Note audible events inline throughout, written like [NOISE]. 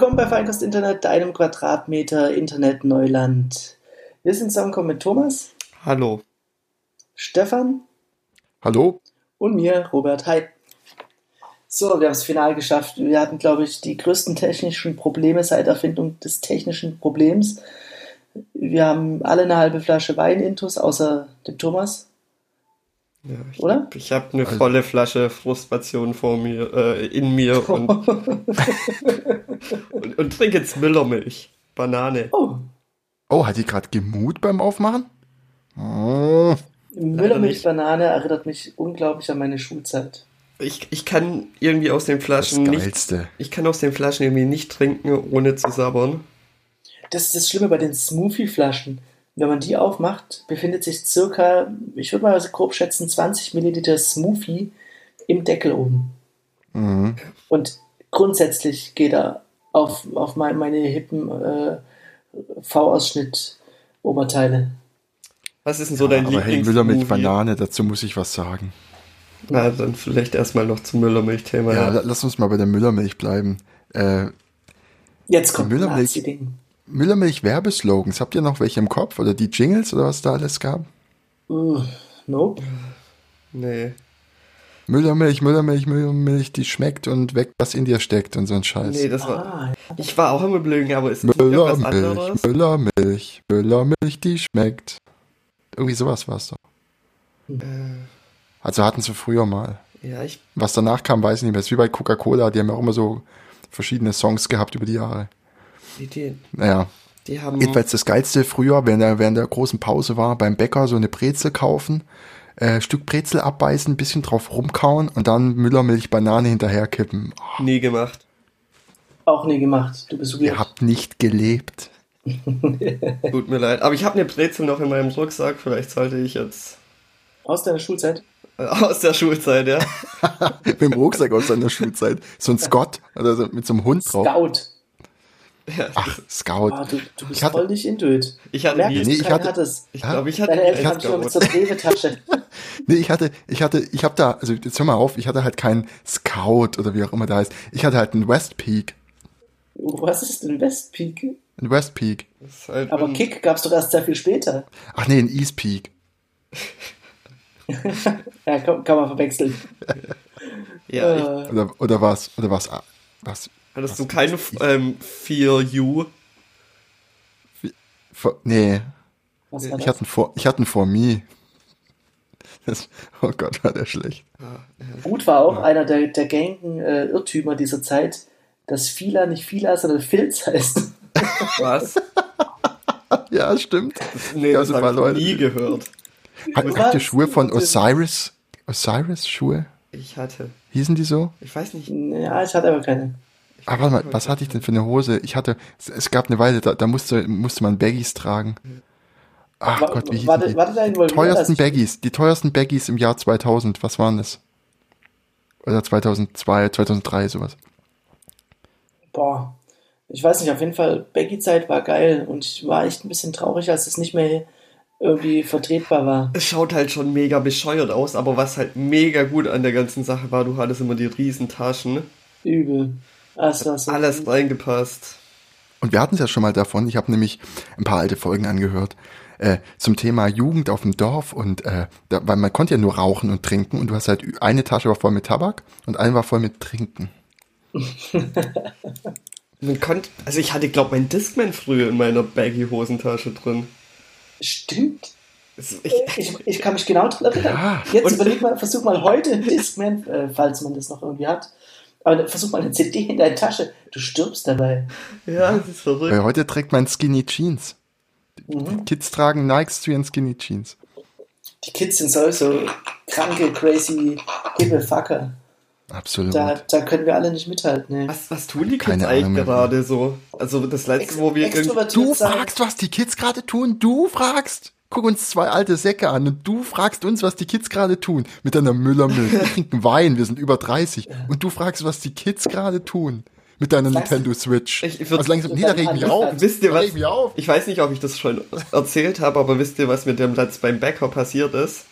Willkommen bei Feinkost Internet, deinem Quadratmeter Internet Neuland. Wir sind zusammengekommen mit Thomas, Hallo. Stefan Hallo? und mir, Robert. Hi. So, wir haben es final geschafft. Wir hatten, glaube ich, die größten technischen Probleme seit Erfindung des technischen Problems. Wir haben alle eine halbe Flasche Wein intus, außer dem Thomas. Ja, ich Oder? ich habe eine volle Flasche Frustration vor mir, äh, in mir [LAUGHS] und, und, und trinke jetzt Müllermilch. Banane. Oh, Oh, hat die gerade gemut beim Aufmachen? Oh, Müllermilch-Banane erinnert mich unglaublich an meine Schulzeit. Ich, ich kann irgendwie aus den das Flaschen nicht, Geilste. ich kann aus den Flaschen irgendwie nicht trinken, ohne zu sabbern. Das ist das Schlimme bei den Smoothie-Flaschen. Wenn man die aufmacht, befindet sich circa, ich würde mal so grob schätzen, 20 Milliliter Smoothie im Deckel oben. Mhm. Und grundsätzlich geht er auf, auf mein, meine hippen äh, V-Ausschnitt-Oberteile. Was ist denn so dein Aber hey, Müller mit? Banane, dazu muss ich was sagen. Na, dann vielleicht erstmal noch zum Müllermilch-Thema. Ja, Ja, la- lass uns mal bei der Müllermilch bleiben. Äh, Jetzt kommt Müllermilch. Müllermilch Werbeslogans, habt ihr noch welche im Kopf? Oder die Jingles oder was da alles gab? Uh, nope. Nee. Müllermilch, Müllermilch, Müllermilch, die schmeckt und weg, was in dir steckt und so ein Scheiß. Nee, das war. Ah, Ich war auch immer blöd, aber ist Müllermilch, anderes? Müllermilch, Müllermilch, die schmeckt. Irgendwie sowas war es doch. Äh, Also hatten sie früher mal. ja, ich Was danach kam, weiß ich nicht mehr. Es ist wie bei Coca-Cola, die haben ja auch immer so verschiedene Songs gehabt über die Jahre. Die, die, Naja, die haben. jedenfalls das Geilste früher, während der, während der großen Pause war, beim Bäcker so eine Brezel kaufen, äh, Stück Brezel abbeißen, ein bisschen drauf rumkauen und dann Müllermilch, Banane hinterherkippen. Oh, nie gemacht. auch nie gemacht. Du bist ihr weird. habt nicht gelebt. [LAUGHS] Tut mir leid. Aber ich habe eine Brezel noch in meinem Rucksack. Vielleicht sollte ich jetzt Aus deiner Schulzeit? äh, aus der Schulzeit, ja. [LAUGHS] Mit dem Rucksack aus seiner Schulzeit. So ein Scott, also mit so einem Hund drauf. Scout. Ja Ach, Scout. Ah, du, du bist Ich hatte- voll nicht intuit. Ich hatte Merk, nie- dass Nee, ich hatte- hattest. ich glaube, ich hatte Deine Eltern haben schon mit zur Rewe-Tasche. [LAUGHS] Nee, ich hatte, ich hatte, ich habe da, also jetzt hör mal auf, ich hatte halt keinen Scout oder wie auch immer da heißt. Ich hatte halt einen West Peak. Was ist denn Westpeak? Ein West Peak. Ist halt Aber ein- Kick gab's doch erst sehr viel später. Ach nee, ein East Peak. [LAUGHS] Ja, kann, kann man verwechseln. Ja, ich, Äh, Oder, oder was? Oder was? Was? Hattest du keine ähm, 4U? For, nee, was ich hatte einen For, ich hatte einen For Me. Das, oh Gott, war der schlecht. Gut war auch einer der, der gängigen äh, Irrtümer dieser Zeit, dass Fila nicht Fila, sondern Filz heißt. [LAUGHS] Was? [LAUGHS] Ja, stimmt. Nee, Ja, das so habe ich noch Leute. nie gehört. Hat, habt ihr Schuhe von Osiris? Osiris Schuhe? Ich hatte. Hießen die so? Ich weiß nicht. Ja, ich hatte aber keine. Ah, warte mal, was hatte ich denn für eine Hose? Ich hatte, es, es gab eine Weile, da, da musste, musste man Baggies tragen. Ach War, Gott, wie hießen war, die? war involviert? teuersten Baggies, die teuersten Baggies im Jahr 2000, was waren das? Oder 2002, 2003, sowas. Boah, ich weiß nicht, auf jeden Fall, Baggy-Zeit war geil und ich war echt ein bisschen traurig, als es nicht mehr irgendwie vertretbar war. Es schaut halt schon mega bescheuert aus, aber was halt mega gut an der ganzen Sache war, du hattest immer die riesen Taschen. Übel. Das war so. Alles reingepasst. Und wir hatten es ja schon mal davon, ich habe nämlich ein paar alte Folgen angehört, äh, zum Thema Jugend auf dem Dorf und äh, da, weil man konnte ja nur rauchen und trinken und du hast halt eine Tasche war voll mit Tabak und eine war voll mit Trinken. [LAUGHS] Man konnte, also ich hatte, glaube mein Discman früher in meiner Baggy-Hosentasche drin. Stimmt. Ich, Ich, ich kann mich genau daran erinnern. Ja. Jetzt überleg mal, versuch mal heute einen Discman, äh, falls man das noch irgendwie hat. Aber versuch mal eine CD in deine Tasche. Du stirbst dabei. ja, das ist verrückt. Weil heute trägt man Skinny Jeans. Mhm. Kids tragen Nikes zu ihren Skinny Jeans. Die Kids sind sowieso kranke, crazy, hippe Fucker. Absolut. Da, da können wir alle nicht mithalten. Ne? Was, was tun die Kids Keine eigentlich gerade so? Also das letzte, wo wir Du sein. fragst, was die Kids gerade tun. Du fragst. Guck uns zwei alte Säcke an und du fragst uns, was die Kids gerade tun. Mit deiner Müllermilch. Wir trinken [LAUGHS] Wein, wir sind über 30. Und du fragst, was die Kids gerade tun. Mit deiner Sagst- Nintendo Switch. Ich- ich würd- also langsam, nee, da reg ich mich auf. [LAUGHS] Wisst ihr was? ich. Ich weiß nicht, ob ich das schon erzählt habe, aber wisst ihr, was mit dem Platz beim Bäcker passiert ist?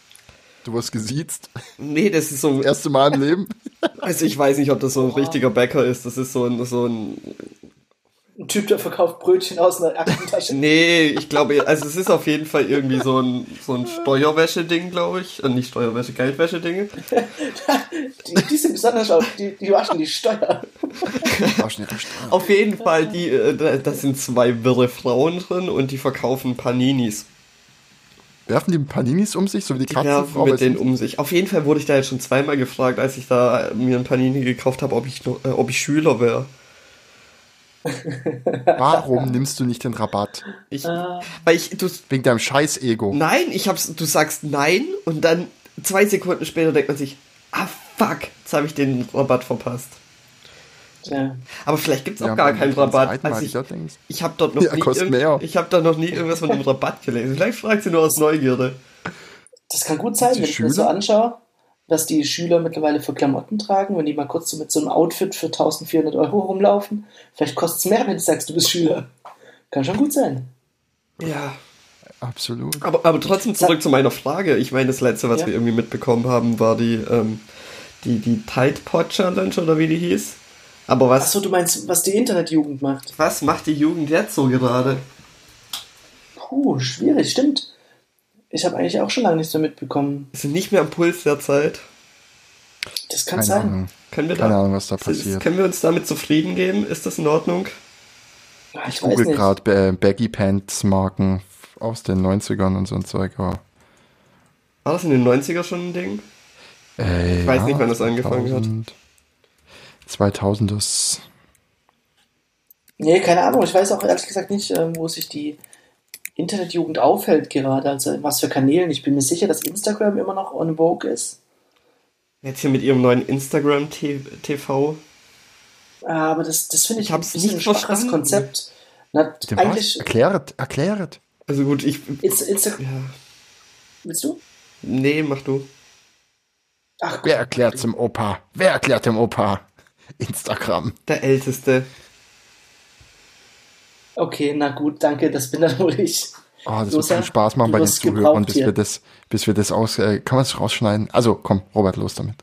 Du wirst gesiezt. Nee, das ist so Das erste Mal im Leben. Also ich weiß nicht, ob das so ein richtiger Bäcker ist. Das ist so ein, so ein ein Typ, der verkauft Brötchen aus einer Aktentasche. [LAUGHS] Nee, ich glaube, also es ist auf jeden Fall irgendwie so ein, so ein Steuerwäsche-Ding, glaube ich. Äh, nicht Steuerwäsche, Geldwäsche-Dinge. [LAUGHS] die, die sind besonders auf, die, die waschen die Steuer. Waschen die Steuer. Auf jeden Fall, die, äh, da sind zwei wirre Frauen drin und die verkaufen Paninis. Werfen die Paninis um sich, so wie die Die Katzen? werfen mit denen um sich. Auf jeden Fall wurde ich da jetzt schon zweimal gefragt, als ich da mir ein Panini gekauft habe, ob ich, äh, ob ich Schüler wäre. [LAUGHS] Warum nimmst du nicht den Rabatt? Ich, Ah. weil ich, du, Wegen deinem Scheiß-Ego. nein, ich hab's, du sagst nein und dann zwei Sekunden später denkt man sich, ah fuck, jetzt habe ich den Rabatt verpasst. Ja. Aber vielleicht gibt's auch Ja, gar keinen Rabatt. Also ich, ich habe dort noch Ja, nie, ich habe da noch nie irgendwas von dem Rabatt gelesen. Vielleicht fragt sie nur aus Neugierde. Das kann gut sein, Die wenn ich mir so anschaue, was die Schüler mittlerweile für Klamotten tragen, wenn die mal kurz so mit so einem Outfit für 1400 Euro rumlaufen. Vielleicht kostet es mehr, wenn du sagst, du bist Schüler. Kann schon gut sein. Ja. Absolut. Aber, aber trotzdem zurück zu meiner Frage. Ich meine, das letzte, was Ja. wir irgendwie mitbekommen haben, war die, ähm, die, die Tide Pod Challenge oder wie die hieß. Aber was, Achso, du meinst, was die Internetjugend macht? was macht die Jugend jetzt so gerade? Puh, schwierig, stimmt. Ich habe eigentlich auch schon lange nichts mehr mitbekommen. Wir sind nicht mehr am Puls der Zeit. Das kann Keine sein. Ahnung. Können wir, Keine da, Ahnung, was da ist, passiert. können wir uns damit zufrieden geben? Ist das in Ordnung? Ich Ich weiß google nicht. gerade Baggy Pants Marken aus den 90ern und so ein Zeug. Aber, War das in den 90er schon ein Ding? äh, Ich weiß nicht, wann das angefangen hat. 2000 ist Nee, keine Ahnung. Ich weiß auch ehrlich gesagt nicht, ähm, wo sich die Internetjugend aufhält gerade. Also was für Kanälen. Ich bin mir sicher, dass Instagram immer noch on vogue ist. Jetzt hier mit ihrem neuen Instagram TV. Aber das, das finde ich, Ich ein bisschen nicht ein schwaches. Konzept. Na, Dem was? eigentlich, Erkläret, erkläret. Also gut, ich. Insta, Insta, Ja. willst du? Nee, mach du. Ach, Wer erklärt dem Opa? Wer erklärt dem Opa? Instagram. Der Älteste. Okay, na gut, danke, das bin dann [LAUGHS] wohl ich. Oh, das wird ja. viel Spaß machen bei den Zuhörern, bis hier. wir das, bis wir das aus, äh, kann man es rausschneiden? Also, komm, Robert, los damit.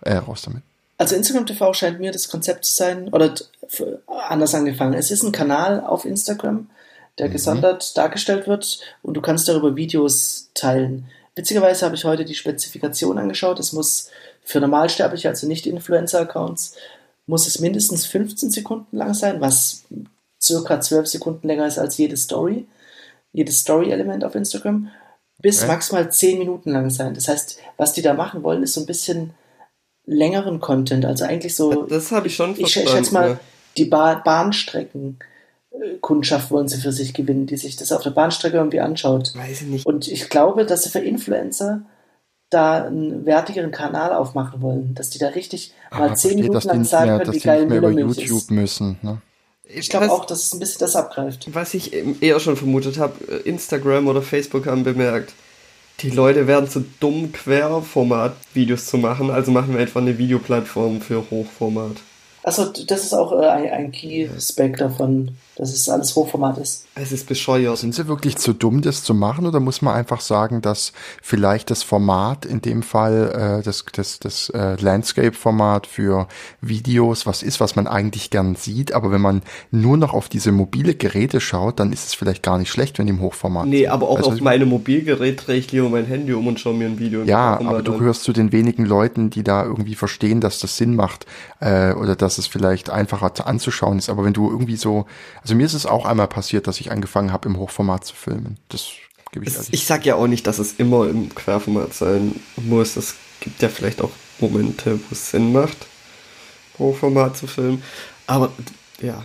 Äh, raus damit. Also Instagram TV scheint mir das Konzept zu sein, oder anders angefangen. Es ist ein Kanal auf Instagram, der gesondert dargestellt wird und du kannst darüber Videos teilen. Witzigerweise habe ich heute die Spezifikation angeschaut. Es muss für Normalsterbliche, also nicht Influencer-Accounts, muss es mindestens 15 Sekunden lang sein, was circa 12 Sekunden länger ist als jede Story, jedes Story-Element auf Instagram, bis Okay. maximal 10 Minuten lang sein. Das heißt, was die da machen wollen, ist so ein bisschen längeren Content, also eigentlich so Das habe ich schon ich, verstanden. ich schätze mal, ja. die ba Bahnstrecken äh, Kundschaft wollen sie für sich gewinnen, die sich das auf der Bahnstrecke irgendwie anschaut. Weiß ich nicht. Und ich glaube, dass sie für Influencer da einen wertigeren Kanal aufmachen wollen, dass die da richtig mal zehn Minuten lang sagen können, wie geil Müllermilch YouTube ist. müssen. Ne? Ich glaube auch, dass es ein bisschen das abgreift. Was ich eher schon vermutet habe, Instagram oder Facebook haben bemerkt, die Leute werden zu dumm, Querformat-Videos zu machen, also machen wir einfach eine Videoplattform für Hochformat. Achso, das ist auch äh, ein, ein Key-Spec davon, dass es alles Hochformat ist. Es ist bescheuert. Sind sie wirklich zu dumm, das zu machen, oder muss man einfach sagen, dass vielleicht das Format, in dem Fall äh, das, das, das äh, Landscape-Format für Videos, was ist, was man eigentlich gern sieht, aber wenn man nur noch auf diese mobile Geräte schaut, dann ist es vielleicht gar nicht schlecht, wenn die im Hochformat Nee, sind. aber auch Also, auf meinem Mobilgerät drehe ich lieber mein Handy um und schaue mir ein Video Ja, aber du gehörst zu den wenigen Leuten, die da irgendwie verstehen, dass das Sinn macht äh, oder dass es vielleicht einfacher zu- anzuschauen ist. Aber wenn du irgendwie so, also mir ist es auch einmal passiert, dass ich angefangen habe, im Hochformat zu filmen. Das gebe ich Es, ich sag ja auch nicht, dass es immer im Querformat sein muss. Es gibt ja vielleicht auch Momente, wo es Sinn macht, Hochformat zu filmen. Aber ja,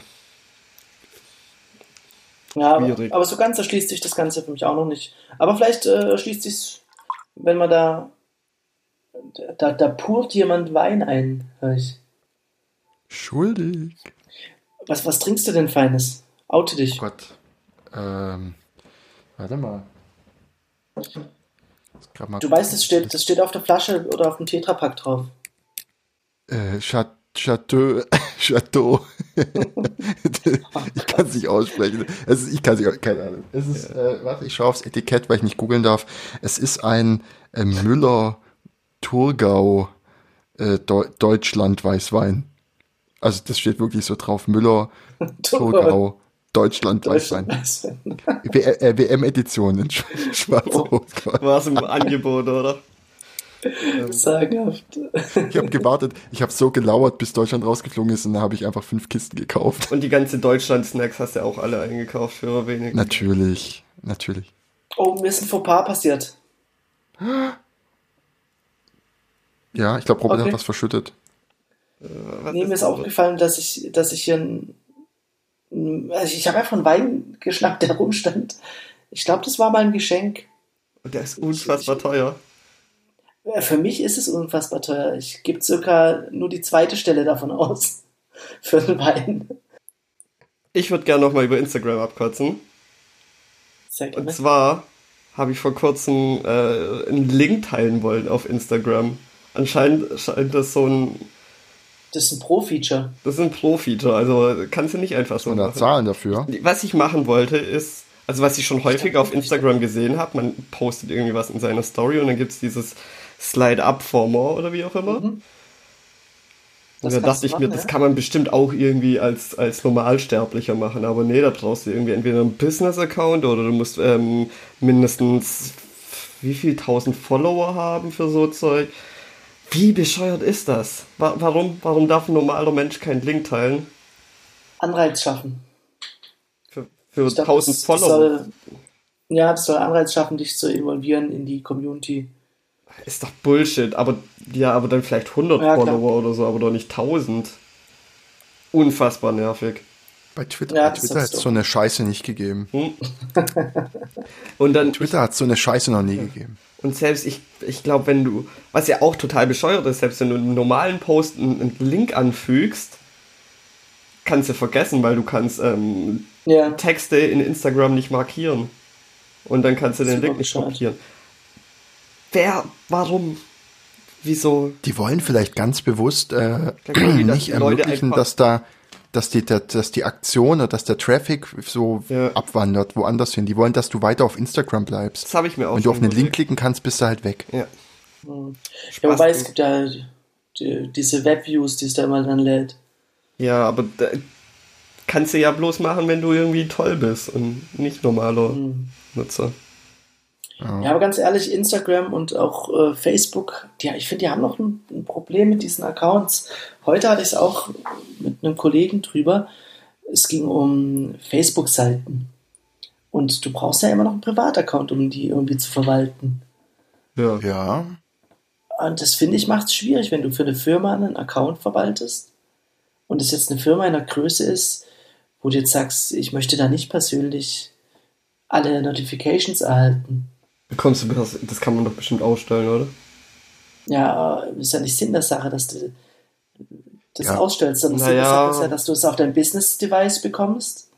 Ja, aber, Schwierig. aber so ganz erschließt sich das Ganze für mich auch noch nicht. Aber vielleicht äh, erschließt sich wenn man da, da, da purt jemand Wein ein, ich. Schuldig. Was, was trinkst du denn Feines? Oute Oh dich. Gott. Ähm, warte mal. Mal Du weißt, das steht, das steht auf der Flasche oder auf dem Tetrapack drauf. Äh, Cha- Chateau. [LAUGHS] Chateau. [LAUGHS] ich kann es nicht aussprechen. Es ist, ich kann es nicht, keine Ahnung. Es ist, äh, warte, ich schaue aufs Etikett, weil ich nicht googeln darf. Es ist ein äh, Müller Thurgau äh, Deu Deutschland Weißwein. Also das steht wirklich so drauf. Müller [LAUGHS] Thurgau Deutschland weiß sein. äh, WM-Edition in [LAUGHS] Schwarz-Rot. War es im Angebot, oder? Sagenhaft. Ich habe gewartet, ich habe so gelauert, bis Deutschland rausgeflogen ist und dann habe ich einfach fünf Kisten gekauft. Und die ganze Deutschland-Snacks hast du auch alle eingekauft für wenig. Natürlich, natürlich. Oh, mir ist ein Fauxpas passiert. Ja, ich glaube, Robert Okay. hat was verschüttet. Was Nee, mir ist aufgefallen, dass ich, dass ich hier ein, also ich habe einfach einen Wein geschnappt, der [LAUGHS] rumstand. Ich glaube, das war mal ein Geschenk. Der ist unfassbar teuer. Äh, Für mich ist es unfassbar teuer. Ich gebe circa nur die zweite Stelle davon aus. [LAUGHS] Für einen Wein. Ich würde gerne nochmal über Instagram abkotzen. Sehr Und gerne. zwar habe ich vor kurzem äh, einen Link teilen wollen auf Instagram. Anscheinend scheint das so ein, Das ist ein Pro-Feature. das ist ein Pro-Feature, also kannst du nicht einfach so Und da. Zahlen dafür. Was ich machen wollte ist, also was ich schon häufig auf Instagram gesehen habe, man postet irgendwie was in seiner Story und dann gibt es dieses Slide-Up for more oder wie auch immer. Mhm. Und Das da dachte ich mir, machen, das ja. kann man bestimmt auch irgendwie als, als Normalsterblicher machen. Aber nee, da brauchst du irgendwie entweder einen Business-Account oder du musst ähm, mindestens wie viel tausend Follower haben für so Zeug. Wie bescheuert ist das? Wa warum, warum darf ein normaler Mensch keinen Link teilen? Anreiz schaffen. Für, für glaub, 1000 das- das Follower. Soll, ja, das soll Anreiz schaffen, dich zu involvieren in die Community. Ist doch Bullshit, aber ja, aber dann vielleicht 100 Ja, klar. Follower oder so, aber doch nicht 1000. Unfassbar nervig. Bei Twitter, Ja, bei Twitter hat es so eine Scheiße nicht gegeben. [LAUGHS] Und dann Twitter hat so eine Scheiße noch nie gegeben. Und selbst ich ich glaube, wenn du was ja auch total bescheuert ist, selbst wenn du einen normalen Post einen, einen Link anfügst, kannst du vergessen, weil du kannst ähm, Ja, Texte in Instagram nicht markieren. Und dann kannst du den Link nicht markieren. Wer, warum, wieso? Die wollen vielleicht ganz bewusst äh, nicht ermöglichen, dass da, dass die, der- dass die Aktion oder dass der Traffic so Ja. abwandert, woanders hin. Die wollen, dass du weiter auf Instagram bleibst. Das habe ich mir auch Wenn du auf einen Link überlegt. klicken kannst, bist du halt weg. Ja. ja Spaß wobei es gibt ja die, diese Webviews, die es da immer dann lädt. Ja, aber da, kannst du ja bloß machen, wenn du irgendwie toll bist und nicht normaler Hm. Nutzer. Ja, aber ganz ehrlich, Instagram und auch äh, Facebook, die, ich finde, die haben noch ein, ein Problem mit diesen Accounts. Heute hatte ich es auch mit einem Kollegen drüber. Es ging um Facebook-Seiten. Und du brauchst ja immer noch einen Privataccount, um die irgendwie zu verwalten. Ja. Ja. Und das finde ich macht es schwierig, wenn du für eine Firma einen Account verwaltest und es jetzt eine Firma in einer Größe ist, wo du jetzt sagst, ich möchte da nicht persönlich alle Notifications erhalten. Bekommst du das, das kann man doch bestimmt ausstellen, oder? Ja, ist ja nicht Sinn der Sache, dass du das Ja. ausstellst. Sondern Sinn der. Sache ist ja, dass du es auf dein Business-Device bekommst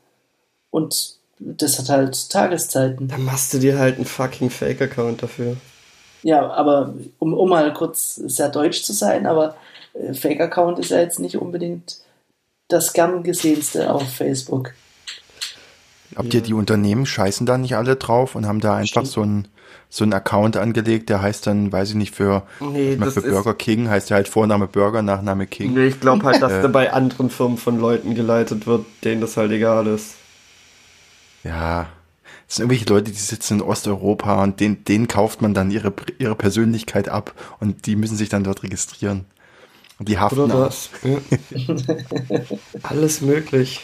und das hat halt Tageszeiten. Dann machst du dir halt einen fucking Fake-Account dafür. Ja, aber um, um mal kurz sehr deutsch zu sein, aber äh, Fake-Account ist ja jetzt nicht unbedingt das gern gesehenste auf Facebook. Habt ihr die Unternehmen scheißen da nicht alle drauf und haben da einfach Stimmt. so einen so einen Account angelegt, der heißt dann, weiß ich nicht, für, Nee, für Burger King heißt der halt Vorname Burger, Nachname King. Nee, ich glaube halt, dass Äh. der bei anderen Firmen von Leuten geleitet wird, denen das halt egal ist. Ja. Das sind irgendwelche Leute, die sitzen in Osteuropa und denen, denen kauft man dann ihre, ihre Persönlichkeit ab und die müssen sich dann dort registrieren. Und die haften Oder das? Ja. [LAUGHS] Alles möglich.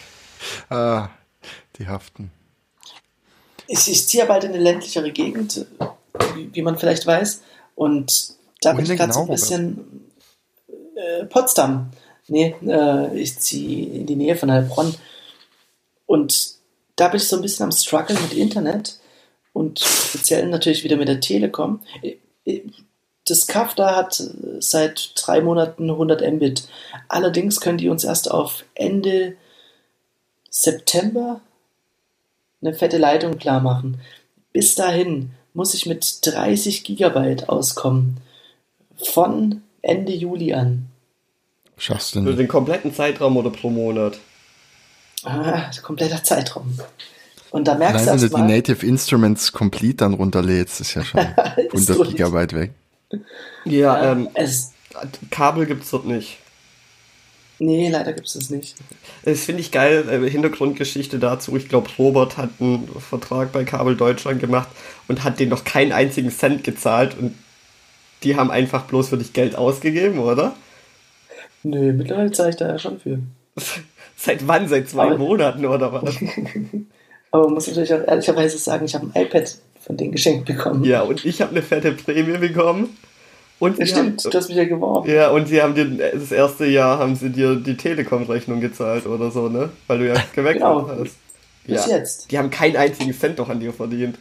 Ah, die haften. Ich, ich ziehe ja bald in eine ländlichere Gegend, wie, wie man vielleicht weiß. Und da bin Wohin ich denn gerade so genau, ein bisschen äh, Potsdam. Nee, äh, ich ziehe in die Nähe von Heilbronn. Und da bin ich so ein bisschen am Struggle mit Internet und speziell natürlich wieder mit der Telekom. Das Kaff da hat äh, seit drei Monaten 100 Mbit. Allerdings können die uns erst auf Ende September eine fette Leitung klar machen. Bis dahin muss ich mit 30 Gigabyte auskommen. Von Ende Juli an. Schaffst du Für nicht. den kompletten Zeitraum oder pro Monat. Ah, kompletter Zeitraum. Und da merkst Allein du wenn du die Native Instruments Complete dann runterlädst, ist ja schon [LAUGHS] 100 so. Gigabyte weg. Ja, ähm, es, Kabel gibt's dort nicht. Nee, leider gibt es das nicht. Das finde ich geil, äh, Hintergrundgeschichte dazu. Ich glaube, Robert hat einen Vertrag bei Kabel Deutschland gemacht und hat den noch keinen einzigen Cent gezahlt und die haben einfach bloß für dich Geld ausgegeben, oder? Nö, mittlerweile zahle ich da ja schon für. [LAUGHS] Seit wann? Seit zwei Aber- Monaten oder was? [LAUGHS] Aber man muss natürlich auch ehrlicherweise sagen, ich habe ein iPad von denen geschenkt bekommen. ja, und ich habe eine fette Prämie bekommen. Und Ja, stimmt, Haben, du hast mich ja geworben. ja, und sie haben dir das erste Jahr haben sie dir die Telekom-Rechnung gezahlt oder so, ne? Weil du ja [LAUGHS] gewechselt Genau. hast. Bis Ja. jetzt. Die haben keinen einzigen Cent doch an dir verdient.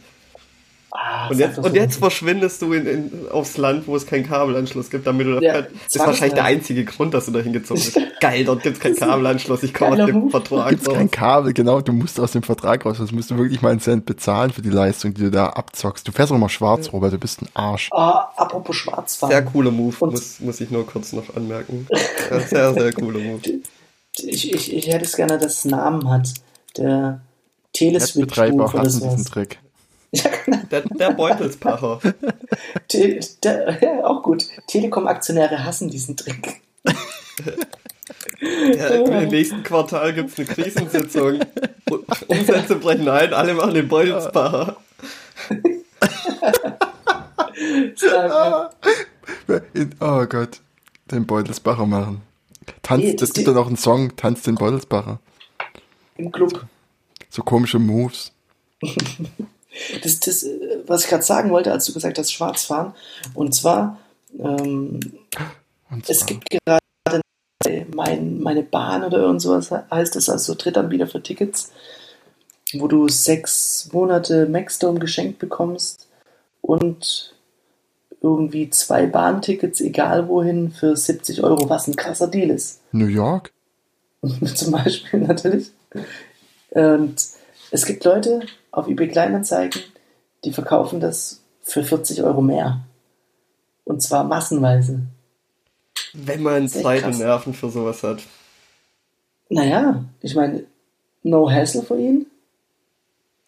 Ah, Und jetzt, und jetzt verschwindest du in, in, aufs Land, wo es keinen Kabelanschluss gibt, damit du da Ja. Das ist wahrscheinlich ich der ja. einzige Grund, dass du da hingezogen bist. [LAUGHS] Geil, dort gibt es keinen Kabelanschluss. Ich komme aus dem. Vertrag Gibt's raus. kein Kabel, genau, du musst aus dem Vertrag raus, sonst musst du wirklich mal einen Cent bezahlen für die Leistung, die du da abzockst. Du fährst auch immer schwarz, Robert, du bist ein Arsch. Ah, apropos Schwarzfahren. Sehr cooler Move, Und- muss, muss ich nur kurz noch anmerken. [LAUGHS] Ja, sehr, sehr cooler Move. Ich, ich, ich hätte es gerne, dass es einen Namen hat. Der Teleswitch Netzbetreiber Move oder hassen diesen sowas. Trick. [LAUGHS] Ja, genau. Der, der Beutelspacher. [LAUGHS] Te der, ja, auch gut. Telekom-Aktionäre hassen diesen Trick. Ja, Im nächsten Quartal gibt es eine Krisensitzung. Umsätze brechen ein, alle machen den Beutelspacher. [LAUGHS] Oh Gott, den Beutelsbacher machen. Tanz, Nee, das das gibt doch noch einen Song, Tanz den Beutelsbacher. Im Club. So komische Moves. Das, das, was ich gerade sagen wollte, als du gesagt hast, Schwarzfahren. Und zwar, ähm, Und es zwar- gibt gerade mein, meine Bahn oder irgend sowas heißt es, also Drittanbieter für Tickets, wo du sechs Monate Maxdome geschenkt bekommst und irgendwie zwei Bahntickets, egal wohin, für 70 Euro, was ein krasser Deal ist. New York? [LAUGHS] Zum Beispiel natürlich. Und es gibt Leute auf eBay Kleinanzeigen, die verkaufen das für 40 Euro mehr. Und zwar massenweise. Wenn man Zeit und Nerven für sowas hat. Naja, ich meine, no hassle für ihn.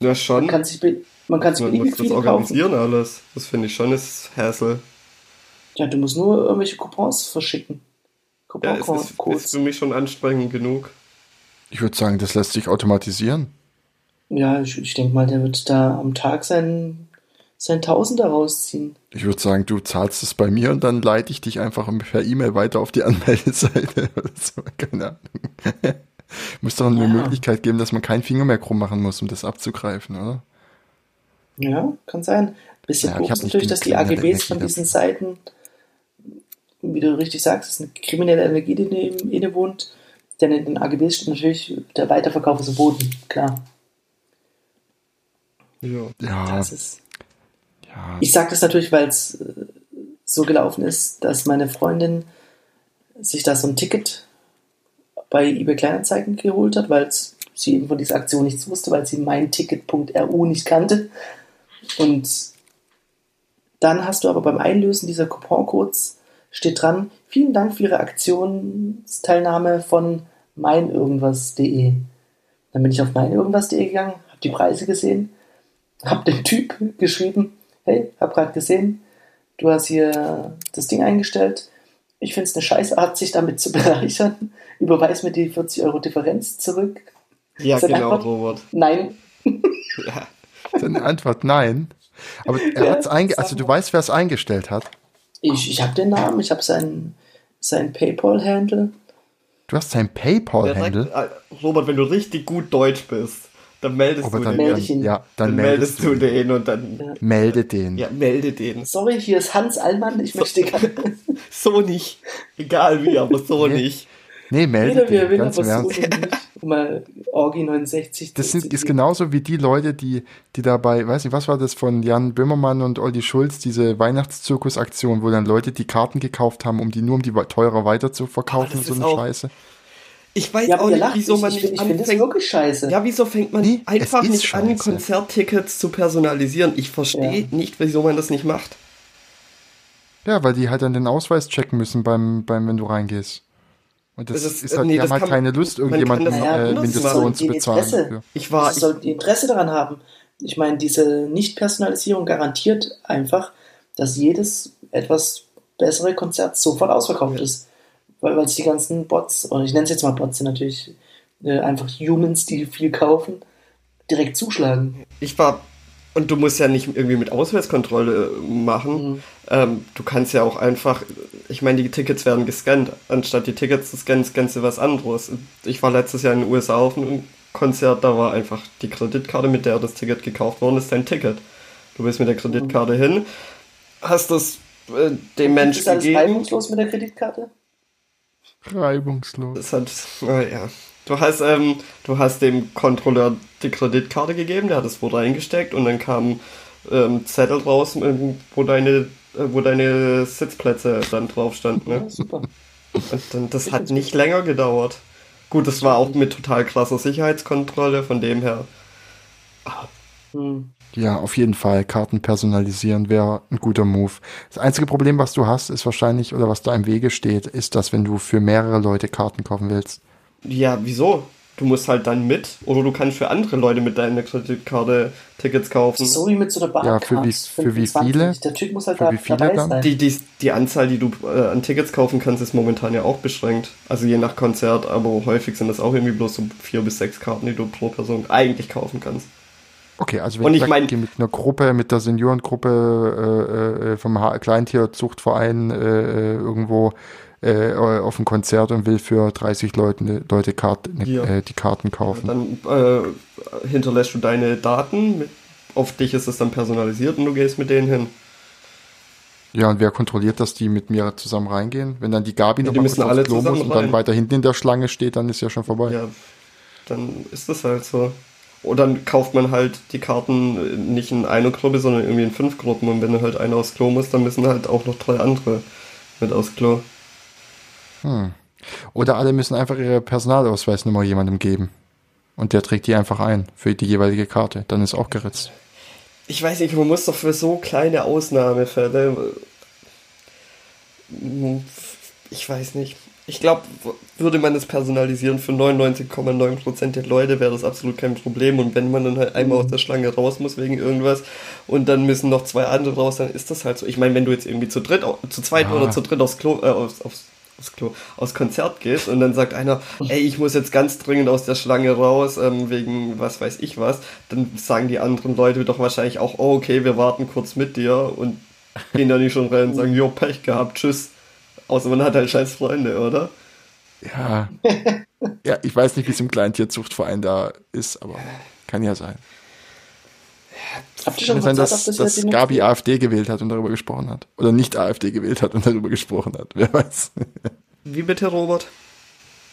Ja, schon. Man kann sich, man kann sich Man beliebig muss das viele kaufen. organisieren alles. Das finde ich schon ist Hassel. Ja, du musst nur irgendwelche Coupons verschicken. Ja, es ist, ist für mich schon anstrengend genug. Ich würde sagen, das lässt sich automatisieren. Ja, ich, ich denke mal, der wird da am Tag sein, sein Tausender rausziehen. Ich würde sagen, du zahlst es bei mir und dann leite ich dich einfach per E-Mail weiter auf die Anmeldeseite. [LAUGHS] Keine Ahnung. [LAUGHS] Muss doch eine Ja. Möglichkeit geben, dass man keinen Finger mehr krumm machen muss, um das abzugreifen, oder? Ja, kann sein. Bisschen Ja, ist natürlich, dass die AGBs von diesen. Seiten, wie du richtig sagst, ist eine kriminelle Energie, die inne wohnt. Denn in den AGBs steht natürlich, der Weiterverkauf ist verboten. Klar. Ja. Ja, Das ist, ja. ich sage das natürlich, weil es äh, so gelaufen ist, dass meine Freundin sich da so ein Ticket bei eBay Kleinanzeigen geholt hat, weil sie eben von dieser Aktion nichts wusste, weil sie meinticket.ru nicht kannte. Und dann hast du aber beim Einlösen dieser Couponcodes steht dran, vielen Dank für Ihre Aktionsteilnahme von meinirgendwas.de. Dann bin ich auf meinirgendwas.de gegangen, habe die Preise gesehen, habe dem Typ geschrieben, hey, hab gerade gesehen, du hast hier das Ding eingestellt. Ich finde es eine Scheißart, sich damit zu [LAUGHS] bereichern. Überweis mir die 40 Euro Differenz zurück. Ja, Seine genau, Antwort? Robert. Nein, [LAUGHS] Ja. Seine Antwort nein. Aber er Ja, hat's einge also du weißt, wer es eingestellt hat. ich, ich habe den Namen, ich habe seinen, seinen PayPal-Handle. Du hast sein Der PayPal-Handle. äh, Robert, wenn du richtig gut Deutsch bist, dann meldest Aber du dann, den. ich ihn. ja, dann, Dann meldest, meldest du den und dann. Ja. Melde den. Ja, melde den. Sorry, hier ist Hans Allmann, ich möchte gerne. [LAUGHS] So nicht. Egal wie, aber so Nee. nicht. Nee, melde den. will, Ganz so. Um mal Orgi 69 Das sind, ist genauso wie die Leute, die, die dabei, weiß nicht, was war das von Jan Böhmermann und Olli Schulz, diese Weihnachtszirkusaktion, wo dann Leute die Karten gekauft haben, um die nur um die teurer weiter zu verkaufen Ah, das und so ist eine auch- Scheiße. Ich weiß Ja, auch nicht, lacht. wieso ich, man ich, nicht ich finde das anfängt. wirklich scheiße. Ja, wieso fängt man Nee, einfach nicht an, scheiße. Konzerttickets zu personalisieren? Ich verstehe Ja. nicht, wieso man das nicht macht. Ja, weil die halt dann den Ausweis checken müssen beim, beim wenn du reingehst. Und das, Das ist- halt, nee, die haben halt kann- keine Lust, irgendjemanden äh, Mindestlohn zu bezahlen. Ich war, Sie sollten Interesse daran haben. Ich meine, diese Nicht-Personalisierung garantiert einfach, dass jedes etwas bessere Konzert sofort ausverkauft Ja. ist. Weil weil es die ganzen Bots, oder ich nenne es jetzt mal Bots, sind natürlich äh, einfach Humans, die viel kaufen, direkt zuschlagen. Ich war, und du musst ja nicht irgendwie mit Ausweiskontrolle machen. Mhm. Ähm, du kannst ja auch einfach, ich meine, die Tickets werden gescannt. Anstatt die Tickets zu scannen, scannst du was anderes. Ich war letztes Jahr in den USA auf einem Konzert, da war einfach die Kreditkarte, mit der das Ticket gekauft worden ist, dein Ticket. Du bist mit der Kreditkarte hin, hast das äh, dem Menschen ist alles gegeben. mit der Kreditkarte? Reibungslos. Das hat, naja. Du hast, ähm, du hast dem Kontrolleur die Kreditkarte gegeben, der hat es wo reingesteckt und dann kam ähm, Zettel raus, ähm, wo deine, äh, wo deine Sitzplätze dann drauf standen. Ja, Ne? super. Und dann, das hat nicht länger gedauert. Gut, das war auch mit total krasser Sicherheitskontrolle, von dem her. Hm. Ja, auf jeden Fall. Karten personalisieren wäre ein guter Move. Das einzige Problem, was du hast, ist wahrscheinlich, oder was da im Wege steht, ist, dass wenn du für mehrere Leute Karten kaufen willst. Ja, wieso? Du musst halt dann mit oder du kannst für andere Leute mit deiner Kreditkarte Tickets kaufen. So wie mit so einer Ja, Barcard. für wie- für wie 25. viele? Der Typ muss halt Für da wie viele dabei dann? sein. Die, die, die Anzahl, die du äh, an Tickets kaufen kannst, ist momentan ja auch beschränkt. Also je nach Konzert, aber häufig sind das auch irgendwie bloß so vier bis sechs Karten, die du pro Person eigentlich kaufen kannst. Okay, also wenn Und ich ich mein- mit einer Gruppe, mit der Seniorengruppe äh, äh, vom ha Kleintierzuchtverein äh, äh, irgendwo äh, auf ein Konzert und will für 30 Leute, Leute Kart, ne, Ja. äh, die Karten kaufen. Dann äh, hinterlässt du deine Daten, auf dich ist es dann personalisiert und du gehst mit denen hin. Ja, und wer kontrolliert, dass die mit mir zusammen reingehen? Wenn dann die Gabi Ja, noch die mal alle aufs Klo muss und dann rein. weiter hinten in der Schlange steht, dann ist ja schon vorbei. Ja, dann ist das halt so. Oder dann kauft man halt die Karten äh, nicht in einer Gruppe, sondern irgendwie in fünf Gruppen. Und wenn dann halt einer aufs Klo muss, dann müssen halt auch noch drei andere mit aufs Klo. Hm. Oder alle müssen einfach ihre Personalausweisnummer jemandem geben. Und der trägt die einfach ein für die jeweilige Karte. Dann ist auch geritzt. Ich weiß nicht, man muss doch für so kleine Ausnahmefälle. äh, Ich weiß nicht. Ich glaube, würde man es personalisieren für 99,9% der Leute, wäre das absolut kein Problem. Und wenn man dann halt einmal aus der Schlange raus muss wegen irgendwas und dann müssen noch zwei andere raus, dann ist das halt so. Ich meine, wenn du jetzt irgendwie zu dritt, zu zweit Ja. oder zu dritt aufs Klo, äh, aufs, aufs, aufs Klo, aufs Konzert gehst und dann sagt einer, ey, ich muss jetzt ganz dringend aus der Schlange raus, ähm, wegen was weiß ich was, dann sagen die anderen Leute doch wahrscheinlich auch, oh, okay, wir warten kurz mit dir und gehen da nicht schon rein und sagen, jo, Pech gehabt, tschüss. Außer man hat halt scheiß Freunde, oder? Ja. [LAUGHS] ja, ich weiß nicht, wie es im Kleintierzuchtverein da ist, aber kann ja sein. Habt ihr Kann schon ja sein, dass, das dass Gabi AfD gewählt hat und darüber gesprochen hat. Oder nicht AfD gewählt hat und darüber gesprochen hat. Wer weiß. Wie bitte, Robert?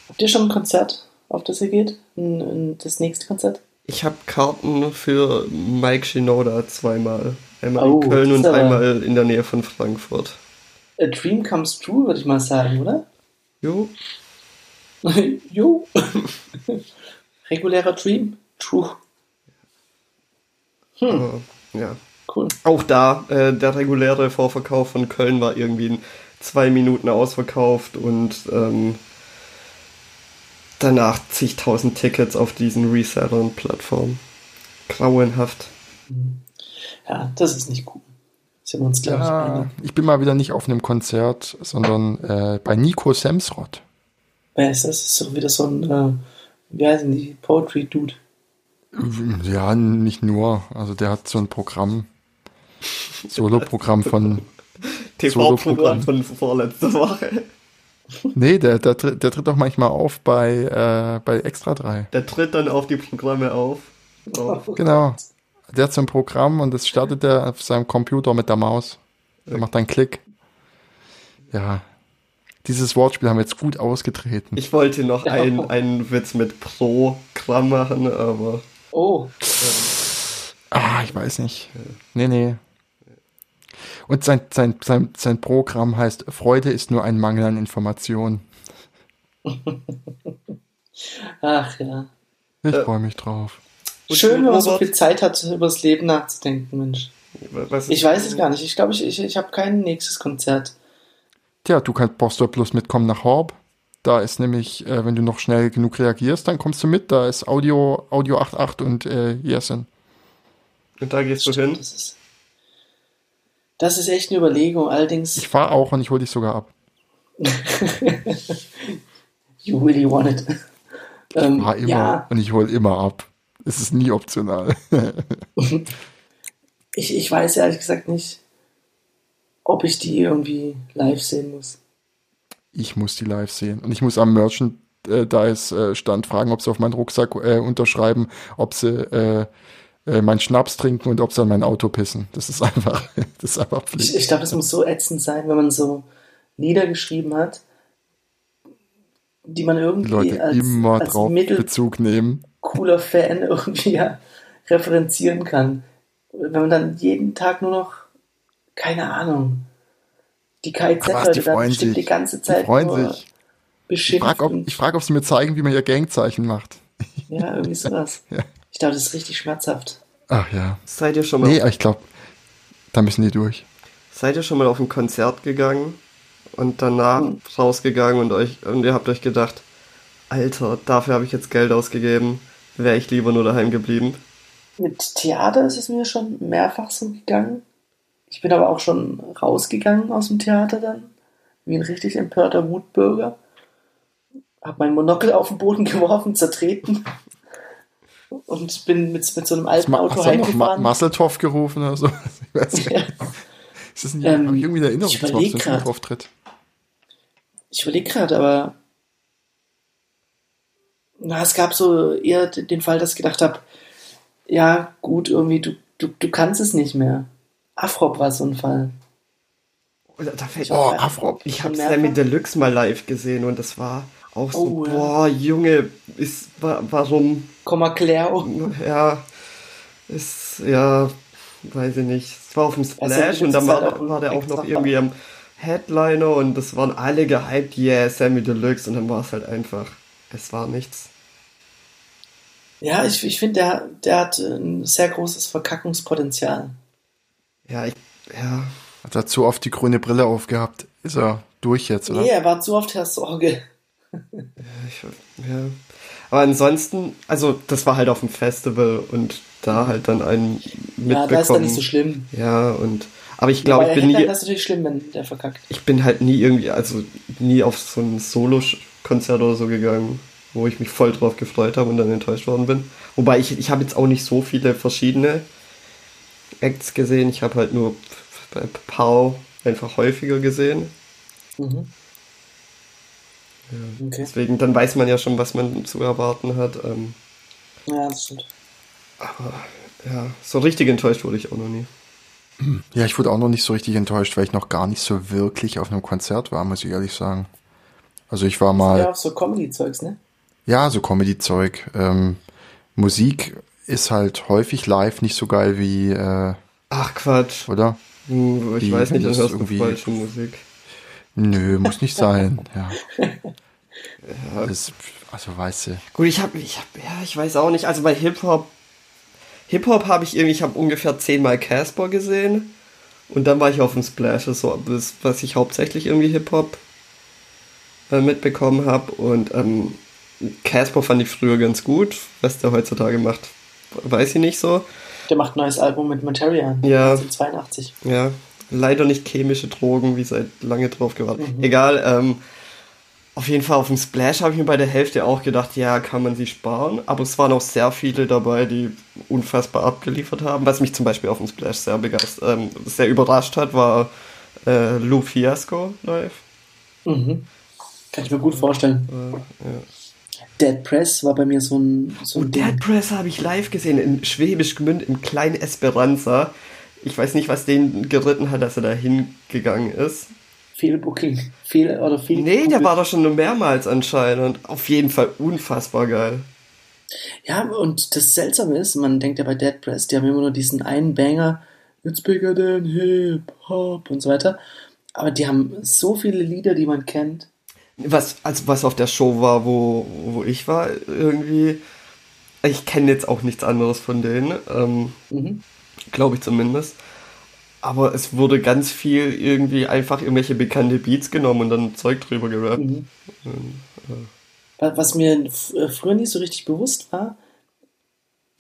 Habt ihr schon ein Konzert, auf das ihr geht? Ein, ein, das nächste Konzert? Ich habe Karten für Mike Shinoda zweimal. Einmal Oh, in Köln und einmal in der Nähe von Frankfurt. A Dream Comes True, würde ich mal sagen, oder? Jo, [LAUGHS] jo. [LAUGHS] Regulärer Dream? True. Hm, äh, ja. cool. Auch da, äh, der reguläre Vorverkauf von Köln war irgendwie in zwei Minuten ausverkauft und ähm, danach zigtausend Tickets auf diesen Resellern-Plattformen. Grauenhaft. Ja, das ist nicht cool. Sind wir uns, glaube ich, Ja, ich bin mal wieder nicht auf einem Konzert, sondern äh, bei Nico Semsrott. Wer ist das? Ist doch wieder so ein, äh, wie heißen die? Poetry Dude. Ja, nicht nur. Also der hat so ein Programm, Solo-Programm von, [LAUGHS] TV-Programm von vorletzter Woche. nee, der, der, tritt- der tritt auch manchmal auf bei, äh, bei Extra 3. Der tritt dann auf die Programme auf. Oh. Genau. Der hat so ein Programm und das startet er auf seinem Computer mit der Maus. Der macht einen Klick. Ja. Dieses Wortspiel haben wir jetzt gut ausgetreten. Ich wollte noch einen, einen Witz mit Programm machen, aber Oh, Ah, ich weiß nicht. Nee, nee. Und sein, sein, sein, sein Programm heißt Freude ist nur ein Mangel an Information. [LAUGHS] ach ja. Ich Äh. freue mich drauf. Und Schön, wenn man so viel Zeit hat, über das Leben nachzudenken, Mensch. Ich weiß es gar nicht. Ich glaube, ich, ich, ich habe kein nächstes Konzert. Tja, du kannst, brauchst du bloß mitkommen nach Horb. Da ist nämlich, äh, wenn du noch schnell genug reagierst, dann kommst du mit. Da ist Audio, Audio 88 und äh, Jessen. Und da gehst du hin? Das ist, das ist echt eine Überlegung. Allerdings, Ich fahre auch und ich hole dich sogar ab. [LAUGHS] you really want it. Ähm, War immer ja. und ich hole immer ab. Es ist nie optional. [LAUGHS] ich, ich weiß ehrlich gesagt nicht, ob ich die irgendwie live sehen muss. Ich muss die live sehen. Und ich muss am Merchandise-Stand fragen, ob sie auf meinen Rucksack äh, unterschreiben, ob sie äh, äh, meinen Schnaps trinken und ob sie an mein Auto pissen. Das ist einfach, [LAUGHS] das ist einfach Pflicht. Ich, ich glaube, das muss so ätzend sein, wenn man so Lieder geschrieben hat, die man irgendwie Leute als, immer als drauf Mittel Bezug nehmen. Cooler Fan [LAUGHS] irgendwie ja, referenzieren kann. Wenn man dann jeden Tag nur noch, keine Ahnung, die KIZ-Leute da bestimmt die ganze Zeit die freuen sich. Ich frage, ob, frag, ob sie mir zeigen, wie man ihr Gangzeichen macht. Ja, irgendwie sowas. [LAUGHS] ja. Ich glaube, das ist richtig schmerzhaft. Ach ja. Seid ihr schon mal. Nee, ich glaube, da müssen die durch. Seid ihr schon mal auf ein Konzert gegangen und danach hm. rausgegangen und euch und ihr habt euch gedacht, Alter, dafür habe ich jetzt Geld ausgegeben, wäre ich lieber nur daheim geblieben? Mit Theater ist es mir schon mehrfach so gegangen. Ich bin aber auch schon rausgegangen aus dem Theater dann, wie ein richtig empörter Wutbürger. Hab mein Monokel auf den Boden [LAUGHS] geworfen, zertreten und bin mit, mit so einem alten Auto Hast heimgefahren. Hast du Masseltoff gerufen oder so? [LAUGHS] Ich weiß nicht. Ja. Ist das nicht ähm, irgendwie eine Erinnerung, ich überlege gerade. Auftritt? Ich überlege gerade, aber na, es gab so eher den Fall, dass ich gedacht habe, ja, gut, irgendwie, du, du, du kannst es nicht mehr. Afrop war so ein Fall. Da fällt oh, Afrop. Ich habe Sammy Deluxe mal live gesehen und das war auch so, oh, ja. boah, Junge, ist, warum? Komm mal, Claire. Ja, ist, ja, weiß ich nicht. Es war auf dem Splash also, und dann war, halt war der auch noch irgendwie am Headliner und das waren alle gehypt, yeah, Sammy Deluxe und dann war es halt einfach, es war nichts. Ja, ich, ich finde, der, der hat ein sehr großes Verkackungspotenzial. Ja, ich, ja. Hat er zu oft die grüne Brille aufgehabt? Ist er durch jetzt, oder? Nee, er war zu oft Herr Sorge. ja, ich, ja. Aber ansonsten, also das war halt auf dem Festival und da halt dann einen mitbekommen. Ja, da ist dann nicht so schlimm. Ja, und aber ich glaube, ich bin nie. Das ist natürlich schlimm, wenn der verkackt. Ich bin halt nie irgendwie, also nie auf so ein Solo-Konzert oder so gegangen, wo ich mich voll drauf gefreut habe und dann enttäuscht worden bin. Wobei ich, ich habe jetzt auch nicht so viele verschiedene Acts gesehen. Ich habe halt nur bei Pau einfach häufiger gesehen. Mhm. Ja, okay. Deswegen, dann weiß man ja schon, was man zu erwarten hat. Ähm, ja, das stimmt. Aber ja, so richtig enttäuscht wurde ich auch noch nie. Ja, ich wurde auch noch nicht so richtig enttäuscht, weil ich noch gar nicht so wirklich auf einem Konzert war, muss ich ehrlich sagen. Also ich war mal. Ja, auf so Comedy-Zeugs, ne? Ja, so Comedy-Zeug. Ähm, Musik ist halt häufig live nicht so geil wie. Äh, Ach Quatsch. Oder? Uh, ich wie, weiß nicht, das ist irgendwie falsche Musik. Nö, muss nicht sein. [LAUGHS] Ja. ja. Das, also weißt du. Gut, ich habe, ich hab, ja, ich weiß auch nicht. Also bei Hip Hop, Hip Hop habe ich irgendwie, ich habe ungefähr zehnmal Casper gesehen und dann war ich auf dem Splash, das so was ich hauptsächlich irgendwie Hip Hop äh, mitbekommen habe und ähm, Casper fand ich früher ganz gut, was der heutzutage macht, weiß ich nicht so. Der macht ein neues Album mit Materia. Ja. 1982. Ja, leider nicht chemische Drogen, wie seit lange drauf gewartet. Mhm. Egal, ähm, auf jeden Fall auf dem Splash habe ich mir bei der Hälfte auch gedacht, ja, kann man sie sparen. Aber es waren auch sehr viele dabei, die unfassbar abgeliefert haben. Was mich zum Beispiel auf dem Splash sehr begeistert, ähm, sehr überrascht hat, war äh, Lou Fiasco live. Mhm. Kann ich mir gut vorstellen. Ja. Dead Press war bei mir so ein. So ein Dead Press habe ich live gesehen in Schwäbisch Gmünd im kleinen Esperanza. Ich weiß nicht, was den geritten hat, dass er da hingegangen ist. Fehlbooking. Fehl, oder viel nee, der war doch schon nur mehrmals anscheinend. Auf jeden Fall unfassbar geil. Ja, und das Seltsame ist, man denkt ja bei Dead Press, die haben immer nur diesen einen Banger, It's bigger than hip hop und so weiter. Aber die haben so viele Lieder, die man kennt. Was, also was auf der Show war, wo, wo ich war, irgendwie. Ich kenne jetzt auch nichts anderes von denen. Ähm, mhm glaube ich zumindest. Aber es wurde ganz viel irgendwie einfach irgendwelche bekannte Beats genommen und dann Zeug drüber gerappt. Mhm. Und, äh. Was mir äh, früher nicht so richtig bewusst war,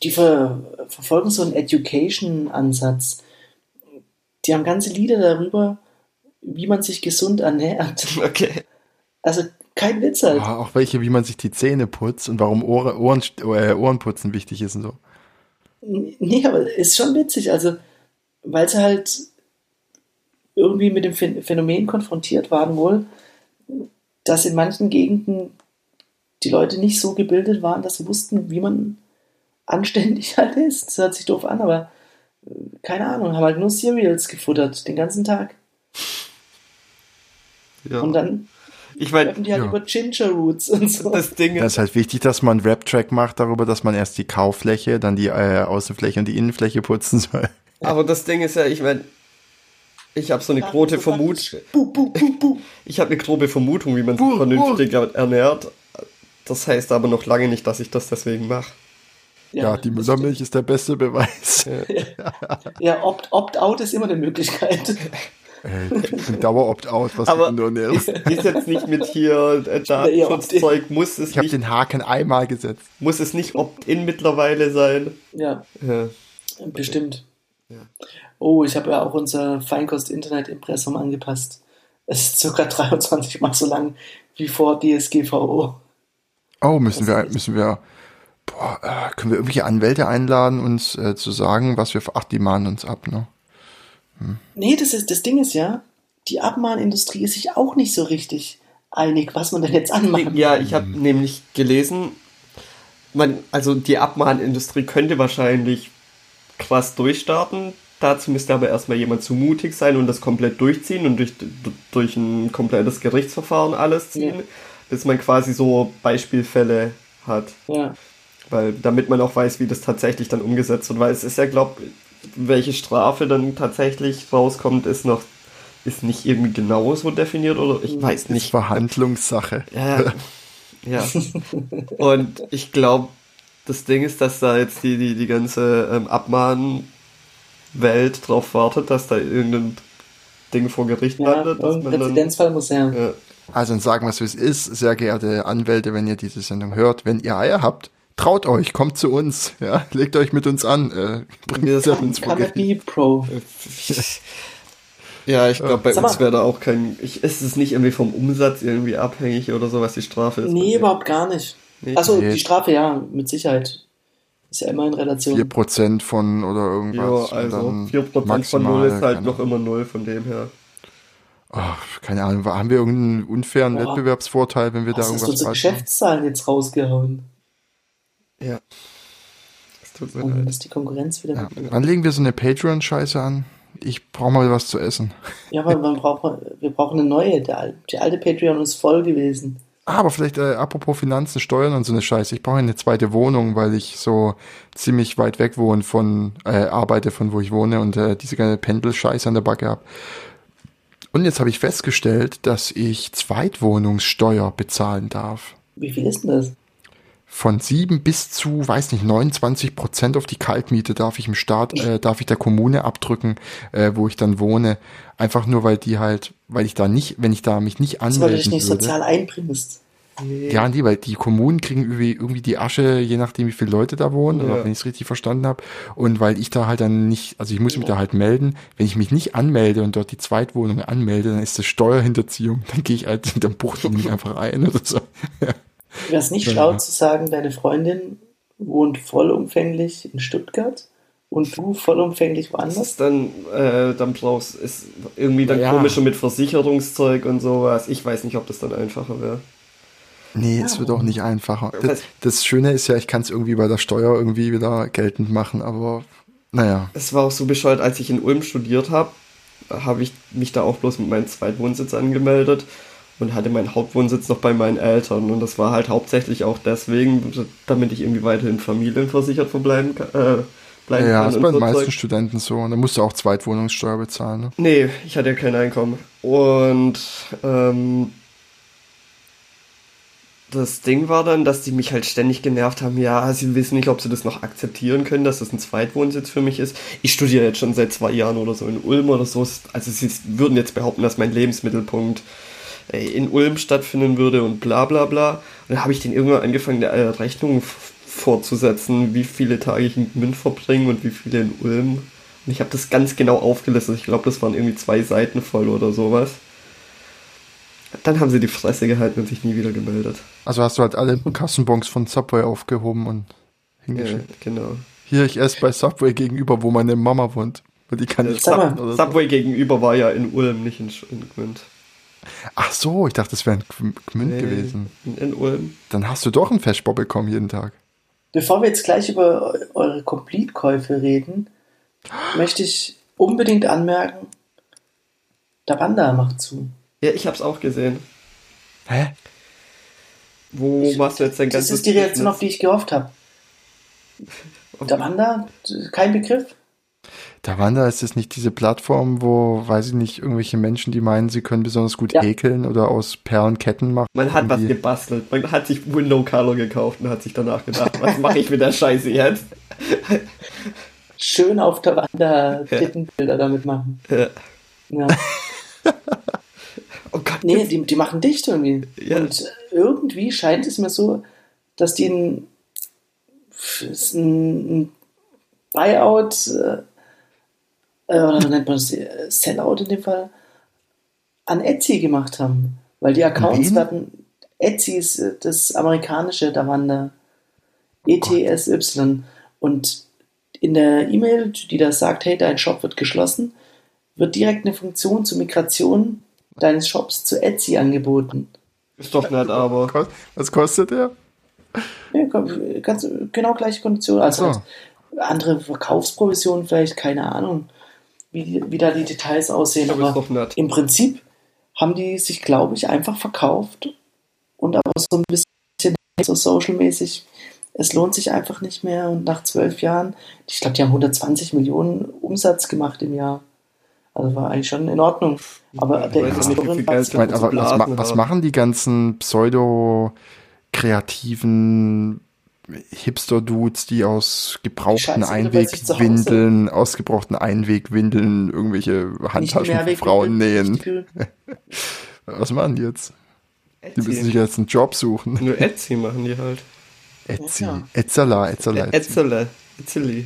die ver verfolgen so einen Education-Ansatz. Die haben ganze Lieder darüber, wie man sich gesund ernährt. [LAUGHS] Okay. Also kein Witz halt. Ah, auch welche, wie man sich die Zähne putzt und warum Ohren, Ohren, äh, Ohrenputzen wichtig ist und so. Nee, aber ist schon witzig. Also, weil sie halt irgendwie mit dem Phän- Phänomen konfrontiert waren wohl, dass in manchen Gegenden die Leute nicht so gebildet waren, dass sie wussten, wie man anständig [LAUGHS] halt ist. Das hört sich doof an, aber äh, keine Ahnung, haben halt nur Cereals gefuttert den ganzen Tag. Ja. Und dann ich meine, die halt Ja. über Ginger Roots und so. das Ding Da ist halt wichtig, dass man einen Rap-Track macht darüber, dass man erst die Kauffläche, dann die äh, Außenfläche und die Innenfläche putzen soll. aber das Ding ist ja, ich meine, ich habe so eine große Vermutung. Ich habe eine grobe Vermutung, wie man sich vernünftig ernährt. Das heißt aber noch lange nicht, dass ich das deswegen mache. Ja, die das Müllermilch ist der beste Beweis. Ja, Opt- Opt-out ist immer eine Möglichkeit. [LAUGHS] Äh, ich bin Dauer-Opt-out, was Aber du nur ist, ist jetzt nicht mit hier äh, [LAUGHS] Datenschutzzeug, [LAUGHS] muss es Ich habe nicht, den Haken einmal gesetzt. muss es nicht Opt-in mittlerweile sein. Ja, Ja. bestimmt. Oh, ich habe ja auch unser Feinkost-Internet-Impressum angepasst. Es ist circa [LAUGHS] 23 Mal so lang wie vor DSGVO. Oh, müssen Das wir, müssen wir, boah, äh, können wir irgendwelche Anwälte einladen, uns äh, zu sagen, was wir, ach, die mahnen uns ab, ne? Nee, das, ist, das Ding ist ja, die Abmahnindustrie ist sich auch nicht so richtig einig, was man denn jetzt anmachen Ja, ich habe nämlich gelesen, man, also die Abmahnindustrie könnte wahrscheinlich krass durchstarten. Dazu müsste aber erstmal jemand zu mutig sein und das komplett durchziehen und durch, durch ein komplettes Gerichtsverfahren alles ziehen, Ja. bis man quasi so Beispielfälle hat. Ja, Weil, damit man auch weiß, wie das tatsächlich dann umgesetzt wird. Weil es ist ja, glaub, welche Strafe dann tatsächlich rauskommt, ist noch, ist nicht irgendwie genau so definiert oder ich weiß Ist nicht. Verhandlungssache. Ja, ja. Und ich glaube, das Ding ist, dass da jetzt die, die, die ganze ähm, Abmahnwelt drauf wartet, dass da irgendein Ding vor Gericht ja landet. dass dann, Präzedenzfall muss ja. Also dann sagen wir es, wie es ist. Sehr geehrte Anwälte, wenn ihr diese Sendung hört, wenn ihr Eier habt, traut euch, kommt zu uns. Ja, legt euch mit uns an. Äh, bringt Wir ja Gericht. [LAUGHS] Canopy Pro. Ja, ich glaube, bei Sag uns wäre da auch kein. Ich, ist es nicht irgendwie vom Umsatz irgendwie abhängig oder so, was die Strafe ist? Nee, überhaupt gar nicht. Nee. Achso, Nee. die Strafe, ja, mit Sicherheit. Ist ja immer in Relation. 4% von oder Ja, irgendwas. und also dann 4% von maximal, 0 ist halt keine noch immer 0 von dem her. Ach, keine Ahnung, haben wir irgendeinen unfairen Boah. Wettbewerbsvorteil, wenn wir da Was hast du irgendwas unsere machen? Geschäftszahlen jetzt rausgehauen? Ja. Es tut mir leid. ist die Konkurrenz wieder Ja. Wann legen wir so eine Patreon-Scheiße an? Ich brauche mal was zu essen. Ja, aber man braucht, wir brauchen eine neue. Der, die alte Patreon ist voll gewesen. Ah, aber vielleicht äh, apropos Finanzen, Steuern und so eine Scheiße. Ich brauche eine zweite Wohnung, weil ich so ziemlich weit weg wohne von, äh, arbeite von wo ich wohne und äh, diese ganze Pendelscheiße an der Backe habe. Und jetzt habe ich festgestellt, dass ich Zweitwohnungssteuer bezahlen darf. Wie viel ist denn das? Von sieben bis zu, weiß nicht, 29 Prozent auf die Kaltmiete darf ich im Staat, äh, darf ich der Kommune abdrücken, äh, wo ich dann wohne. Einfach nur, weil die halt, weil ich da nicht, wenn ich da mich nicht Das, weil du dich anmelden nicht würde. sozial einbringst. Ja, nee, weil die Kommunen kriegen irgendwie, irgendwie die Asche, je nachdem, wie viele Leute da wohnen, Ja. oder wenn ich es richtig verstanden habe. Und weil ich da halt dann nicht, also ich muss mich da halt melden. Wenn ich mich nicht anmelde und dort die Zweitwohnung anmelde, dann ist das Steuerhinterziehung. [LAUGHS] Dann gehe ich halt, dann buche ich mich [LAUGHS] einfach ein oder so. [LAUGHS] Wäre es nicht schlau zu sagen, deine Freundin wohnt vollumfänglich in Stuttgart und du vollumfänglich Das woanders? ist dann, äh, dann brauchst ist irgendwie dann Ja. komischer mit Versicherungszeug und sowas. Ich weiß nicht, ob das dann einfacher wäre. Nee, es wird auch nicht einfacher. Das, das Schöne ist ja, ich kann es irgendwie bei der Steuer irgendwie wieder geltend machen, aber naja. Es war auch so bescheuert, als ich in Ulm studiert habe, habe ich mich da auch bloß mit meinem Zweitwohnsitz angemeldet und hatte meinen Hauptwohnsitz noch bei meinen Eltern. Und das war halt hauptsächlich auch deswegen, damit ich irgendwie weiterhin familienversichert verbleiben kann. Äh, bleiben Ja, kann ist und bei den meisten Zeug. Studenten so. Und da musst du auch Zweitwohnungssteuer bezahlen. Ne? Nee, ich hatte ja kein Einkommen. Und ähm, das Ding war dann, dass die mich halt ständig genervt haben. Ja, sie wissen nicht, ob sie das noch akzeptieren können, dass das ein Zweitwohnsitz für mich ist. Ich studiere jetzt schon seit zwei Jahren oder so in Ulm oder so. Also sie würden jetzt behaupten, dass mein Lebensmittelpunkt in Ulm stattfinden würde und bla bla bla. Und dann habe ich den irgendwann angefangen, eine Rechnung f- fortzusetzen, wie viele Tage ich in Gmünd verbringe und wie viele in Ulm. Und ich habe das ganz genau aufgelistet. Ich glaube, das waren irgendwie zwei Seiten voll oder sowas. Dann haben sie die Fresse gehalten und sich nie wieder gemeldet. Also hast du halt alle Kassenbons von Subway aufgehoben und hingeschickt. Ja, genau. Hier, ich esse bei Subway gegenüber, wo meine Mama wohnt. Weil die kann nicht mal, zappen oder so. Subway gegenüber war ja in Ulm, nicht in, in Gmünd. Ach so, ich dachte, das wäre ein Gm- Gmünd gewesen. In, in Ulm. Dann hast du doch einen Feschbob bekommen jeden Tag. Bevor wir jetzt gleich über eu- eure Complete-Käufe reden, möchte ich unbedingt anmerken, der Wanda macht zu. Ja, ich hab's auch gesehen. Hä? Wo Ich- machst du jetzt dein Das ganzes ist die Reaktion, Business? auf die ich gehofft habe. Der Wanda, kein Begriff. Da Wanda ist es nicht diese Plattform, wo, weiß ich nicht, irgendwelche Menschen, die meinen, sie können besonders gut Ja. häkeln oder aus Perlen Ketten machen. Man hat was gebastelt. Man hat sich Window Color gekauft und hat sich danach gedacht, was mache ich mit der Scheiße jetzt? Schön auf der Wanda Tittenbilder damit machen. Ja. Ja. Oh Gott. Nee, die, die machen dicht irgendwie. Ja. Und irgendwie scheint es mir so, dass die ein, ein, ein Buyout äh, oder nennt man es äh, Sellout in dem Fall an Etsy gemacht haben. Weil die Accounts werden Etsy ist äh, das amerikanische Davanda. ETSY. Und in der E-Mail, die da sagt, hey, dein Shop wird geschlossen, wird direkt eine Funktion zur Migration deines Shops zu Etsy angeboten. Ist doch nicht, aber. Was kostet der? Ja, ganz genau gleiche Konditionen. Also so. halt andere Verkaufsprovisionen vielleicht, keine Ahnung, wie, wie da die Details aussehen. Aber im Prinzip haben die sich, glaube ich, einfach verkauft und aber so ein bisschen so social-mäßig. Es lohnt sich einfach nicht mehr und nach zwölf Jahren, ich glaube, die haben 120 Millionen Umsatz gemacht im Jahr. Also war eigentlich schon in Ordnung. Aber Ich der aber was, was haben. machen die ganzen pseudo-kreativen Hipster-Dudes, die aus gebrauchten. Einwegwindeln, aus gebrauchten Einwegwindeln irgendwelche Handtaschen für Frauen nähen? [LAUGHS] Was machen die jetzt? Die müssen sich Etsy. jetzt einen Job suchen. Nur Etsy machen die halt. Etsy. Ja. Etzala, Etzala, Etsy. Etzele. Etzeli.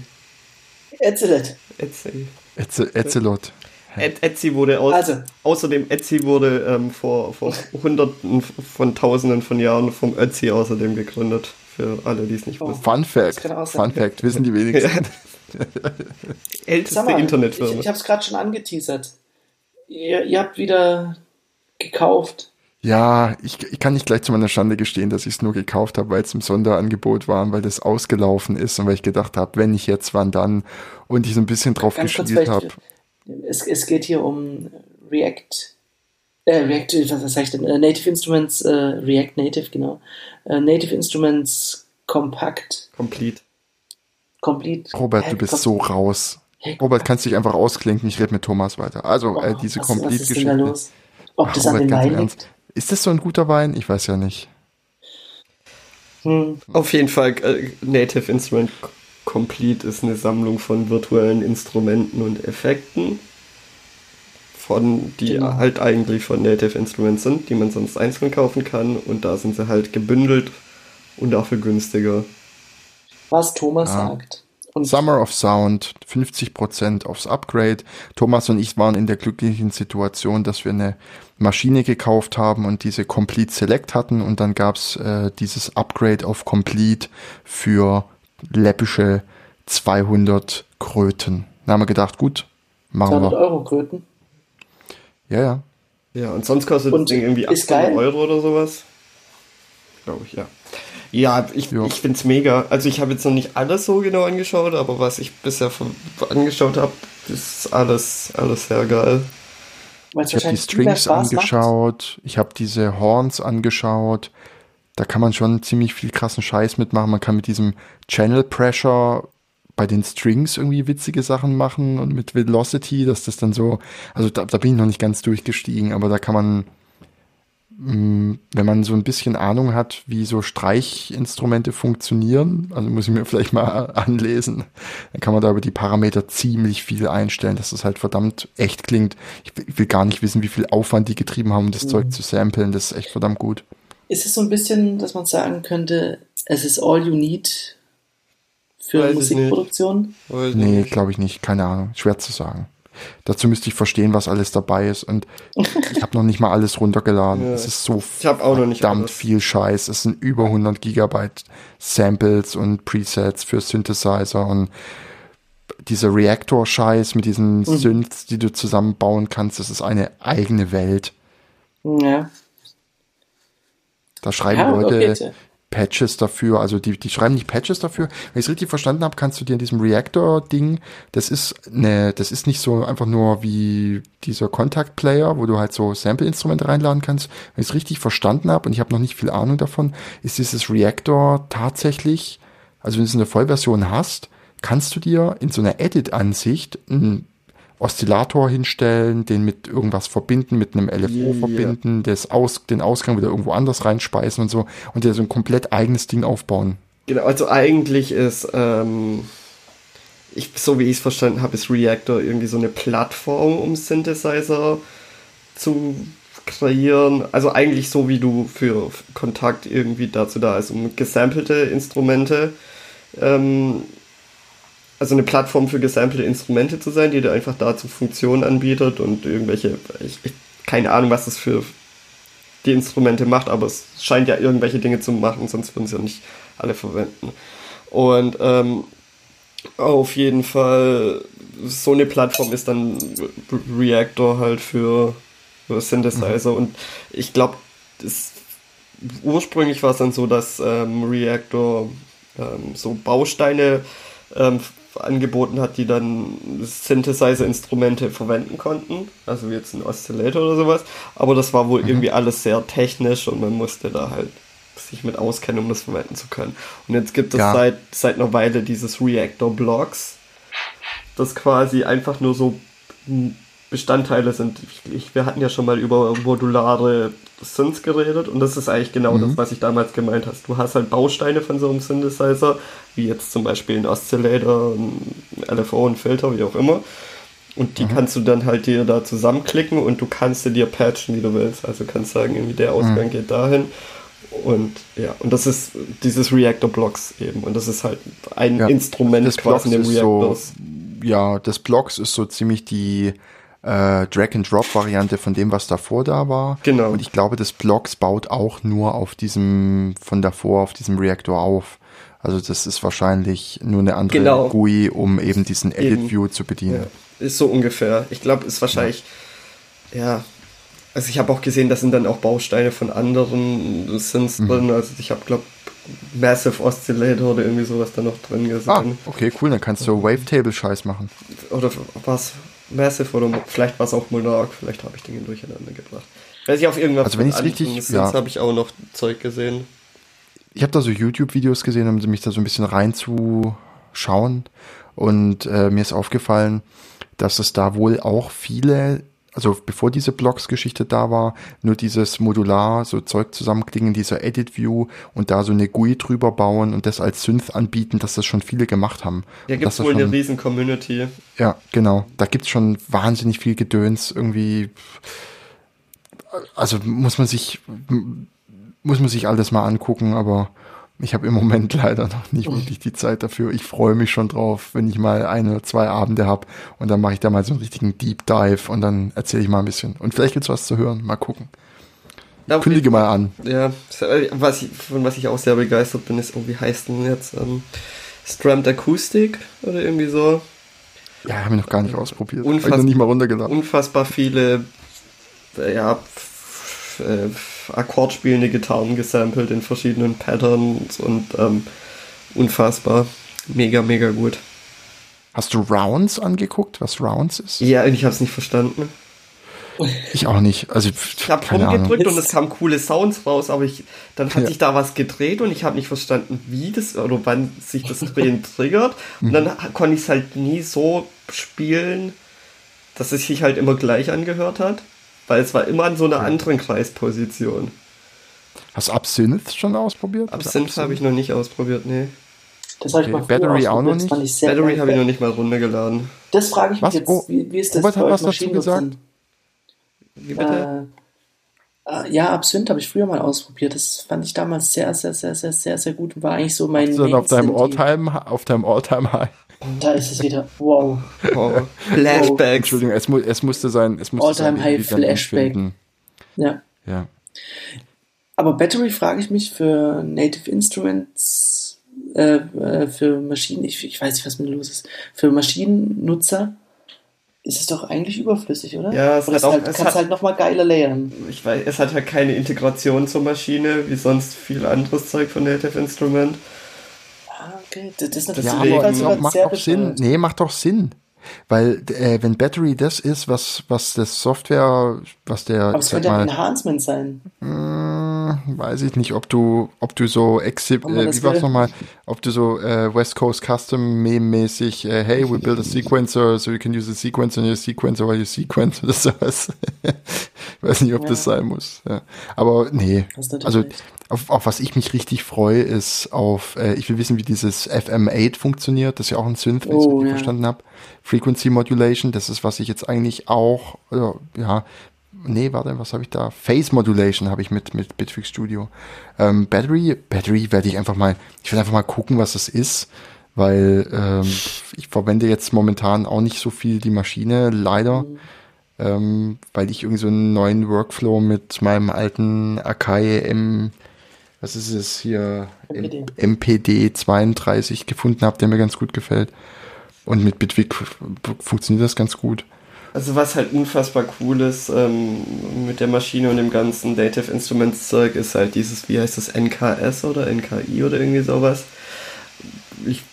Excellent. Etsy. Etze- Etzelot. Et Etsy wurde aus, Also. außerdem Etsy wurde ähm, vor, vor hunderten von tausenden von Jahren vom Ötzi außerdem gegründet. Für alle, die es nicht Oh. wussten. Fun Fact. Fun Fact, wissen die wenigsten. Älteste mal, Internetfirma. Ich, ich habe es gerade schon angeteasert. Ihr, ihr habt wieder gekauft. Ja, ich, ich kann nicht gleich zu meiner Schande gestehen, dass ich es nur gekauft habe, weil es im Sonderangebot war und weil das ausgelaufen ist und weil ich gedacht habe, wenn nicht jetzt, wann dann? Und ich so ein bisschen drauf Ganz gespielt habe. es, es geht hier um React, äh, React, was sag ich denn? Äh, Native Instruments, äh, React Native, genau. Äh, Native Instruments Compact, Complete. Complete. Robert, du bist so raus. Hä, Robert, kannst dich einfach ausklinken, ich rede mit Thomas weiter. Also, oh, äh, diese was, was ist denn da Complete-Geschichte. los? Ob Ach, das an Robert, den ganz Wein liegt? Ist das so ein guter Wein? Ich weiß ja nicht. Hm. Auf jeden Fall, äh, Native Instrument Complete ist eine Sammlung von virtuellen Instrumenten und Effekten, von, die Genau. halt eigentlich von Native Instruments sind, die man sonst einzeln kaufen kann. Und da sind sie halt gebündelt und dafür günstiger. Was Thomas Ja. sagt. Und Summer of Sound, 50% aufs Upgrade. Thomas und ich waren in der glücklichen Situation, dass wir eine Maschine gekauft haben und diese Complete Select hatten und dann gab's äh, dieses Upgrade auf Complete für läppische 200 Kröten. Da haben wir gedacht, gut, machen 200 wir. Euro Kröten. Ja, ja. Ja, und sonst kostet Und das Ding irgendwie ist 800 geil? Euro oder sowas. Glaube ich, ja. Ja, ich, Ja. ich finde es mega. Also ich habe jetzt noch nicht alles so genau angeschaut, aber was ich bisher von, angeschaut habe, ist alles, alles sehr geil. Ich habe die Strings Spaß macht. angeschaut, ich habe diese Horns angeschaut. Da kann man schon ziemlich viel krassen Scheiß mitmachen. Man kann mit diesem Channel Pressure bei den Strings irgendwie witzige Sachen machen und mit Velocity, dass das dann so, also da, da bin ich noch nicht ganz durchgestiegen, aber da kann man, mh, wenn man so ein bisschen Ahnung hat, wie so Streichinstrumente funktionieren, also muss ich mir [LAUGHS] vielleicht mal anlesen, dann kann man da über die Parameter ziemlich viel einstellen, dass das halt verdammt echt klingt. Ich will, ich will gar nicht wissen, wie viel Aufwand die getrieben haben, um das Zeug zu samplen, das ist echt verdammt gut. Ist es so ein bisschen, dass man sagen könnte, es ist all you need für Weiß Musikproduktion? Nee, glaube ich nicht. Keine Ahnung. Schwer zu sagen. Dazu müsste ich verstehen, was alles dabei ist. Und ich habe noch nicht mal alles runtergeladen. Ja. Es ist so Ich hab auch noch nicht verdammt alles. viel Scheiß. Es sind über 100 Gigabyte Samples und Presets für Synthesizer und dieser Reactor-Scheiß mit diesen Mhm. Synths, die du zusammenbauen kannst. Das ist eine eigene Welt. Ja. Da schreiben Ja, Leute okay. Patches dafür, also die, die schreiben nicht Patches dafür. Wenn ich es richtig verstanden habe, kannst du dir in diesem Reactor-Ding, das ist ne, das ist nicht so einfach nur wie dieser Contact-Player, wo du halt so Sample-Instrumente reinladen kannst. Wenn ich es richtig verstanden habe, und ich habe noch nicht viel Ahnung davon, ist dieses Reactor tatsächlich, also wenn du es in der Vollversion hast, kannst du dir in so einer Edit-Ansicht einen Oszillator hinstellen, den mit irgendwas verbinden, mit einem LFO Ja. verbinden, das Aus, den Ausgang wieder irgendwo anders reinspeisen und so und dir so ein komplett eigenes Ding aufbauen. Genau, also eigentlich ist, ähm, ich, so wie ich es verstanden habe, ist Reactor irgendwie so eine Plattform, um Synthesizer zu kreieren. Also eigentlich so wie du für Kontakt irgendwie dazu da ist, um gesampelte Instrumente, ähm, also eine Plattform für gesampelte Instrumente zu sein, die dir einfach dazu Funktionen anbietet und irgendwelche, ich, ich, keine Ahnung, was das für die Instrumente macht, aber es scheint ja irgendwelche Dinge zu machen, sonst würden sie ja nicht alle verwenden. Und ähm, auf jeden Fall, so eine Plattform ist dann Re- Reactor halt für, für Synthesizer. Und ich glaube, ursprünglich war es dann so, dass ähm, Reactor ähm, so Bausteine ähm, angeboten hat, die dann Synthesizer-Instrumente verwenden konnten. Also jetzt ein Oszillator oder sowas. Aber das war wohl irgendwie alles sehr technisch und man musste da halt sich mit auskennen, um das verwenden zu können. Und jetzt gibt es Ja. seit, seit einer Weile dieses Reactor-Blocks, das quasi einfach nur so Bestandteile sind. Ich, wir hatten ja schon mal über modulare Synths geredet und das ist eigentlich genau das, was ich damals gemeint hast. Du hast halt Bausteine von so einem Synthesizer, wie jetzt zum Beispiel ein Oszillator, ein LFO, ein Filter, wie auch immer. Und die kannst du dann halt dir da zusammenklicken und du kannst sie dir patchen, wie du willst. Also kannst sagen, irgendwie der Ausgang geht dahin. Und ja, und das ist dieses Reactor-Blocks eben. Und das ist halt ein Ja, Instrument das quasi in dem ist so, Reactor. ja, das Blocks ist so ziemlich die äh, Drag-and-Drop-Variante von dem, was davor da war. Genau. Und ich glaube, das Blocks baut auch nur auf diesem, von davor, auf diesem Reaktor auf. Also das ist wahrscheinlich nur eine andere Genau. GUI, um eben diesen Eben. Edit-View zu bedienen. Ja, ist so ungefähr. Ich glaube, ist wahrscheinlich, ja. Also ich habe auch gesehen, das sind dann auch Bausteine von anderen Synths Mhm. drin. Also ich habe, glaube Massive Oscillator oder irgendwie sowas da noch drin Ah, gesehen. okay, cool, dann kannst du Wavetable-Scheiß machen. Oder was Massive oder vielleicht war es auch Monarch. Vielleicht habe ich Dinge durcheinander gebracht. Weiß ich auf irgendwas Also wenn von richtig- anderen ja. Habe ich auch noch Zeug gesehen. Ich habe da so YouTube-Videos gesehen, um mich da so ein bisschen reinzuschauen. Und äh, mir ist aufgefallen, dass es da wohl auch viele, also bevor diese Blocks-Geschichte da war, nur dieses Modular, so Zeug zusammenklicken, dieser Edit-View und da so eine GUI drüber bauen und das als Synth anbieten, dass das schon viele gemacht haben. Da Und gibt wohl eine schon- riesen Community. ja, genau. Da gibt's schon wahnsinnig viel Gedöns irgendwie. Also muss man sich muss man sich alles mal angucken, aber ich habe im Moment [LAUGHS] leider noch nicht wirklich die Zeit dafür. Ich freue mich schon drauf, wenn ich mal ein oder zwei Abende habe und dann mache ich da mal so einen richtigen Deep Dive und dann erzähle ich mal ein bisschen. Und vielleicht gibt's was zu hören. Mal gucken. Da Kündige mal an. Ja, was ich, von was ich auch sehr begeistert bin, ist, oh, wie heißt denn jetzt? Ähm, Strammed Acoustic oder irgendwie so. Ja, habe ich noch gar nicht ausprobiert. Habe ich Unfassbar- noch nicht mal runtergeladen. Unfassbar viele, äh, ja, f- akkordspielende Gitarren gesampelt in verschiedenen Patterns und ähm, unfassbar. Mega, mega gut. Hast du Rounds angeguckt, was Rounds ist? Ja, und ich habe es nicht verstanden. Ich auch nicht. Also Ich habe keine Ahnung. rumgedrückt und es kamen coole Sounds raus, aber ich, dann hat Ja. sich da was gedreht und ich habe nicht verstanden, wie das oder wann sich das Drehen [LAUGHS] triggert. Und dann ha- konnte ich es halt nie so spielen, dass es sich halt immer gleich angehört hat, weil es war immer an so einer anderen Kreisposition. Hast du Absinthe schon ausprobiert? Absinthe habe ich noch nicht ausprobiert, nee. Das habe ich Okay, mal Battery auch noch nicht? fand ich sehr Battery habe ich noch nicht mal runtergeladen. Das frage ich mich Was? jetzt, Oh, wie, wie ist das Robert hat bei euch was dazu gesagt? Wie bitte? Äh, ja, Absinth habe ich früher mal ausprobiert. Das fand ich damals sehr, sehr, sehr, sehr, sehr, sehr gut und war eigentlich so mein. Hast du dann auf deinem Alltime, auf deinem Alltime High. Da ist es wieder. Wow. Oh, Flashbacks. Entschuldigung, es, mu es musste sein. Es musste All-time sein, high Flashback. Ja. Ja. Aber Battery frage ich mich für Native Instruments, äh, äh, für Maschinen, ich, ich weiß nicht, was mit los ist, für Maschinennutzer ist es doch eigentlich überflüssig, oder? Ja, es oder hat es auch- halt, es kannst hat- halt nochmal geiler layern. Ich weiß, es hat halt keine Integration zur Maschine, wie sonst viel anderes Zeug von Native Instrument. Okay. Das, ist natürlich Ja, aber sogar macht sehr doch Sinn. Nee, macht doch Sinn. Weil äh, wenn Battery das ist, was was das Software, was der, Aber es könnte ein Enhancement sein. Hm, weiß ich nicht, ob du, ob du so Exhib, äh, wie war's nochmal, ob du so äh, West Coast Custom Meme mäßig, äh, hey, we build a sequencer, so you can use a sequencer in your sequencer while you sequence [LAUGHS] oder sowas. ich weiß nicht, ob Ja. das sein muss. Ja. Aber nee, also auf, auf was ich mich richtig freue, ist auf, äh, ich will wissen, wie dieses FM8 funktioniert, das ist ja auch ein Synth, wenn ich es Oh, richtig ja. verstanden habe. Frequency Modulation, das ist, was ich jetzt eigentlich auch, ja, nee, warte, was habe ich da? Phase Modulation habe ich mit, mit Bitfix Studio. Ähm, Battery, Battery werde ich einfach mal, ich will einfach mal gucken, was das ist, weil ähm, ich verwende jetzt momentan auch nicht so viel die Maschine, leider, Mhm. ähm, weil ich irgendwie so einen neuen Workflow mit meinem alten Akai M, was ist es hier, MPD. MPD 32 gefunden habe, der mir ganz gut gefällt. Und mit Bitwig funktioniert das ganz gut. Also was halt unfassbar cool ist ähm, mit der Maschine und dem ganzen Native Instruments Zeug ist halt dieses, wie heißt das, NKS oder NKI oder irgendwie sowas. Ich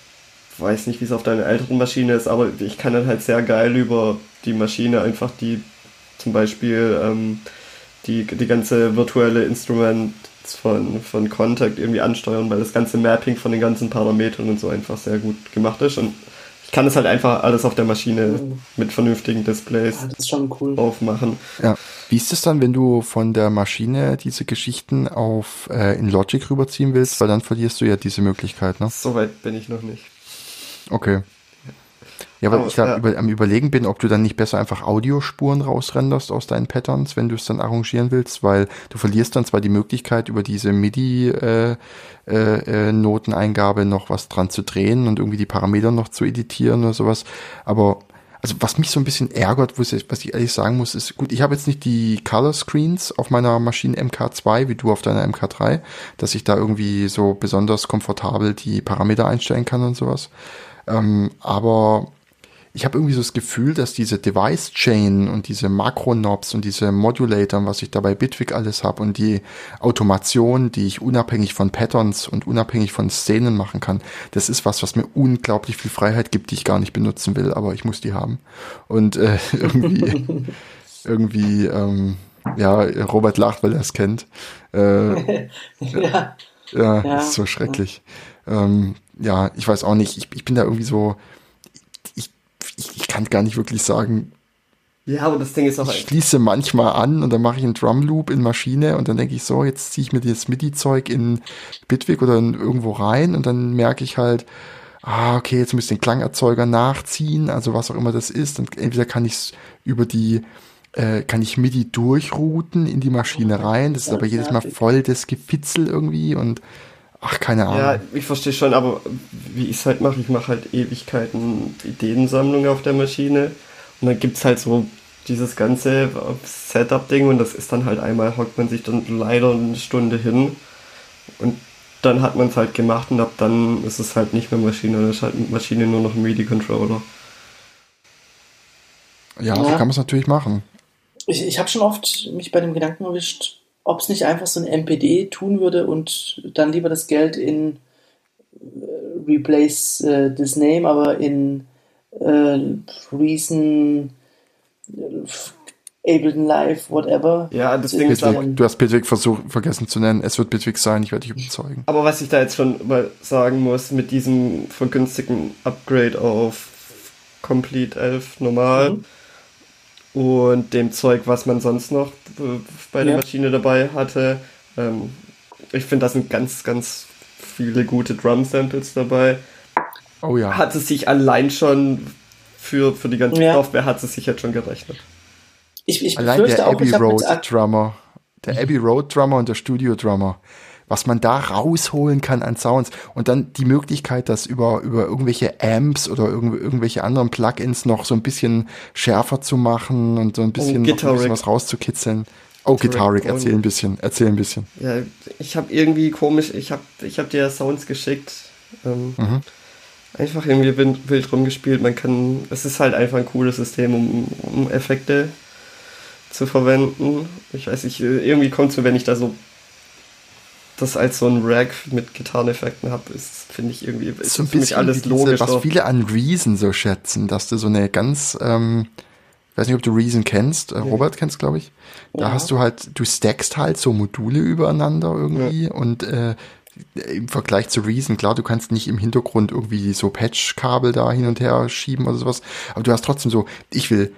weiß nicht, wie es auf deiner älteren Maschine ist, aber ich kann dann halt sehr geil über die Maschine einfach die zum Beispiel ähm, die, die ganze virtuelle Instrument von, von Contact irgendwie ansteuern, weil das ganze Mapping von den ganzen Parametern und so einfach sehr gut gemacht ist und kann es halt einfach alles auf der Maschine mit vernünftigen Displays Ah, das ist schon cool. aufmachen. Ja. Wie ist es dann, wenn du von der Maschine diese Geschichten auf äh, in Logic rüberziehen willst? Weil dann verlierst du ja diese Möglichkeit, ne? Soweit bin ich noch nicht. Okay. Ja, weil Aber, ich da ja. über, am überlegen bin, ob du dann nicht besser einfach Audiospuren rausrenderst aus deinen Patterns, wenn du es dann arrangieren willst, weil du verlierst dann zwar die Möglichkeit, über diese MIDI-Noteneingabe äh, äh, Noteneingabe noch was dran zu drehen und irgendwie die Parameter noch zu editieren oder sowas, aber also was mich so ein bisschen ärgert, was ich, was ich ehrlich sagen muss, ist, gut, ich habe jetzt nicht die Color Screens auf meiner Maschine MK2 wie du auf deiner MK3, dass ich da irgendwie so besonders komfortabel die Parameter einstellen kann und sowas. Ähm, aber ich habe irgendwie so das Gefühl, dass diese Device Chain und diese Makro-Knobs und diese Modulator, was ich da bei Bitwig alles habe und die Automation, die ich unabhängig von Patterns und unabhängig von Szenen machen kann, das ist was, was mir unglaublich viel Freiheit gibt, die ich gar nicht benutzen will, aber ich muss die haben. Und äh, [LAUGHS] irgendwie, irgendwie, ähm, ja, Robert lacht, weil er es kennt. Äh, [LAUGHS] ja. ja, Ja, ist so schrecklich. Ähm, ja, ich weiß auch nicht. Ich, ich bin da irgendwie so. Ich, ich, kann gar nicht wirklich sagen. Ja, aber das Ding ist auch Ich schließe manchmal an und dann mache ich einen Drum Loop in Maschine und dann denke ich so, jetzt ziehe ich mir das MIDI-Zeug in Bitwig oder in irgendwo rein und dann merke ich halt, ah, okay, jetzt muss ich den Klangerzeuger nachziehen, also was auch immer das ist. Und entweder kann ich es über die, äh, kann ich MIDI durchrouten in die Maschine rein. Das ist aber jedes Mal voll das Gefitzel irgendwie und ach, keine Ahnung. Ja, ich verstehe schon, aber wie ich es halt mache, ich mache halt Ewigkeiten Ideensammlung auf der Maschine und dann gibt's halt so dieses ganze Setup-Ding und das ist dann halt einmal, hockt man sich dann leider eine Stunde hin und dann hat man es halt gemacht und ab dann ist es halt nicht mehr Maschine, dann ist halt mit Maschine nur noch ein MIDI-Controller. Ja, so Ja. kann man es natürlich machen. Ich, ich habe schon oft mich bei dem Gedanken erwischt, ob es nicht einfach so ein MPD tun würde und dann lieber das Geld in äh, Replace äh, this Name, aber in äh, Reason, äh, Ableton Live, whatever. Ja, das Ding ist aber, du hast Bitwig versucht, vergessen zu nennen. Es wird Bitwig sein, ich werde dich überzeugen. aber was ich da jetzt schon mal sagen muss, mit diesem vergünstigten Upgrade auf Complete 11 normal, Mhm. Und dem Zeug, was man sonst noch äh, bei der Ja. Maschine dabei hatte. Ähm, ich finde, da sind ganz, ganz viele gute Drum-Samples dabei. Oh ja. Hat es sich allein schon für, für die ganze Ja. Software hat es sich jetzt schon gerechnet. Ich, ich Allein der auch, Abbey Road Drummer, Der Abbey Road Drummer und der Studio Drummer. Was man da rausholen kann an Sounds. Und dann die Möglichkeit, das über, über irgendwelche Amps oder irgendw irgendwelche anderen Plugins noch so ein bisschen schärfer zu machen und so ein bisschen, oh, noch ein bisschen was rauszukitzeln. Oh, Guitaric, erzähl ein bisschen, erzähl ein bisschen. Ja, ich habe irgendwie komisch, ich habe ich hab dir Sounds geschickt. Ähm, mhm. Einfach irgendwie wild rumgespielt. Man kann, es ist halt einfach ein cooles System, um, um Effekte zu verwenden. Ich weiß nicht, irgendwie kommt es mir, wenn ich da so das als so ein Rack mit Gitarreneffekten habe, ist, finde ich irgendwie ist so ein bisschen alles logisch. was viele an Reason so schätzen, dass du so eine ganz ähm, ich weiß nicht, ob du Reason kennst. Äh, Robert kennst, glaube ich. Da ja. hast du halt, du stackst halt so Module übereinander irgendwie ja. und äh, im Vergleich zu Reason, klar, du kannst nicht im Hintergrund irgendwie so Patch-Kabel da hin und her schieben oder sowas, aber du hast trotzdem so, ich will,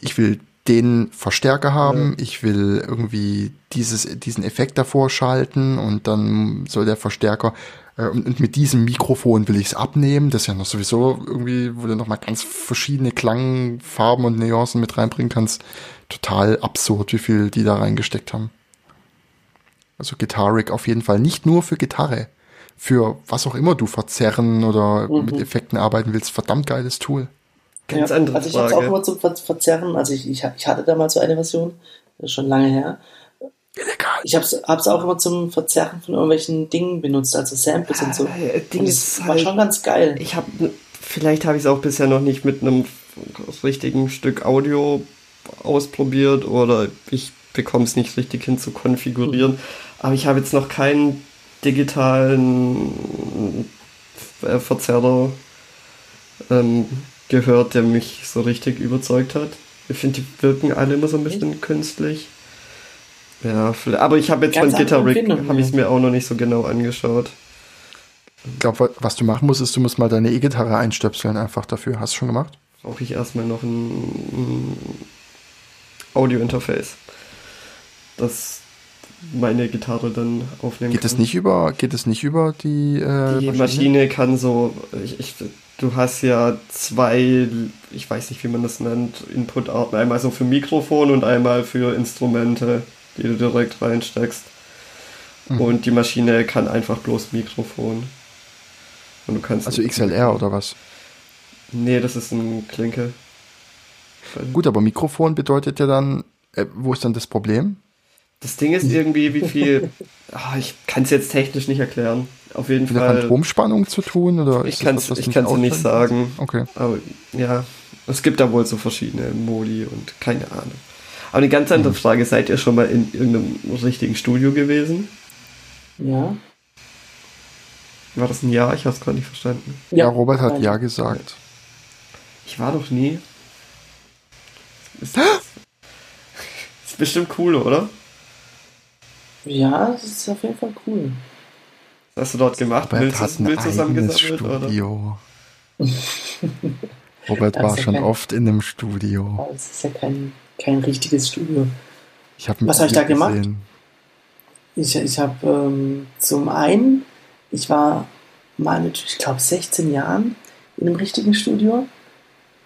ich will den Verstärker haben, ja. ich will irgendwie dieses, diesen Effekt davor schalten und dann soll der Verstärker äh, und mit diesem Mikrofon will ich es abnehmen. Das ist ja noch sowieso irgendwie, wo du nochmal ganz verschiedene Klangfarben und Nuancen mit reinbringen kannst. Total absurd, wie viel die da reingesteckt haben. Also Guitaric auf jeden Fall nicht nur für Gitarre. Für was auch immer du verzerren oder mhm. mit Effekten arbeiten willst. Verdammt geiles Tool. Ganz ja, andere also ich habe es auch immer zum Verzerren. Also ich, ich, ich hatte damals so eine Version, schon lange her. Ich habe es auch immer zum Verzerren von irgendwelchen Dingen benutzt, also Samples und so. Ja, Ding und das war halt, schon ganz geil. Ich habe, vielleicht habe ich es auch bisher noch nicht mit einem richtigen Stück Audio ausprobiert oder ich bekomme es nicht richtig hin zu konfigurieren. Aber ich habe jetzt noch keinen digitalen äh, Verzerrer ähm, gehört, der mich so richtig überzeugt hat. Ich finde, die wirken alle immer so ein bisschen künstlich. Ja, aber ich habe jetzt Ganz von Guitar Rig, habe ich es mir auch noch nicht so genau angeschaut. Ich glaube, was du machen musst, ist, du musst mal deine E-Gitarre einstöpseln einfach dafür. Hast du schon gemacht? Brauche ich erstmal noch ein, ein Audio-Interface, das meine Gitarre dann aufnehmen geht kann. Es nicht über, geht es nicht über die äh, Die Maschine? Maschine kann so, ich, ich, du hast ja zwei, ich weiß nicht, wie man das nennt, Input-Arten. Einmal so für Mikrofon und einmal für Instrumente die du direkt reinsteckst. Mhm. Und die Maschine kann einfach bloß Mikrofon. Und du kannst. Also XLR oder was? Nee, das ist ein Klinke. Gut, aber Mikrofon bedeutet ja dann, äh, wo ist dann das Problem? Das Ding ist irgendwie, wie viel. oh, [LAUGHS] ich kann es jetzt technisch nicht erklären. Auf jeden Mit Fall. Mit Phantomspannung zu tun oder ich kann es ich kann's nicht sagen. Okay. Aber ja, es gibt da wohl so verschiedene Modi und keine Ahnung. Aber eine ganz andere Frage, seid ihr schon mal in irgendeinem richtigen Studio gewesen? Ja. War das ein Ja? Ich habe es gerade nicht verstanden. Ja, Robert hat Ja gesagt. Ich war doch nie. Ist, ist bestimmt cool, oder? Ja, das ist auf jeden Fall cool. Was hast du dort gemacht? Robert hat ein eigenes Studio. [LAUGHS] Robert war schon kein... oft in einem Studio. Das ist ja kein kein richtiges Studio. Ich hab Was habe ich da gemacht? Gesehen. Ich, ich habe ähm, zum einen, ich war mal mit, ich glaube, 16 Jahren in einem richtigen Studio.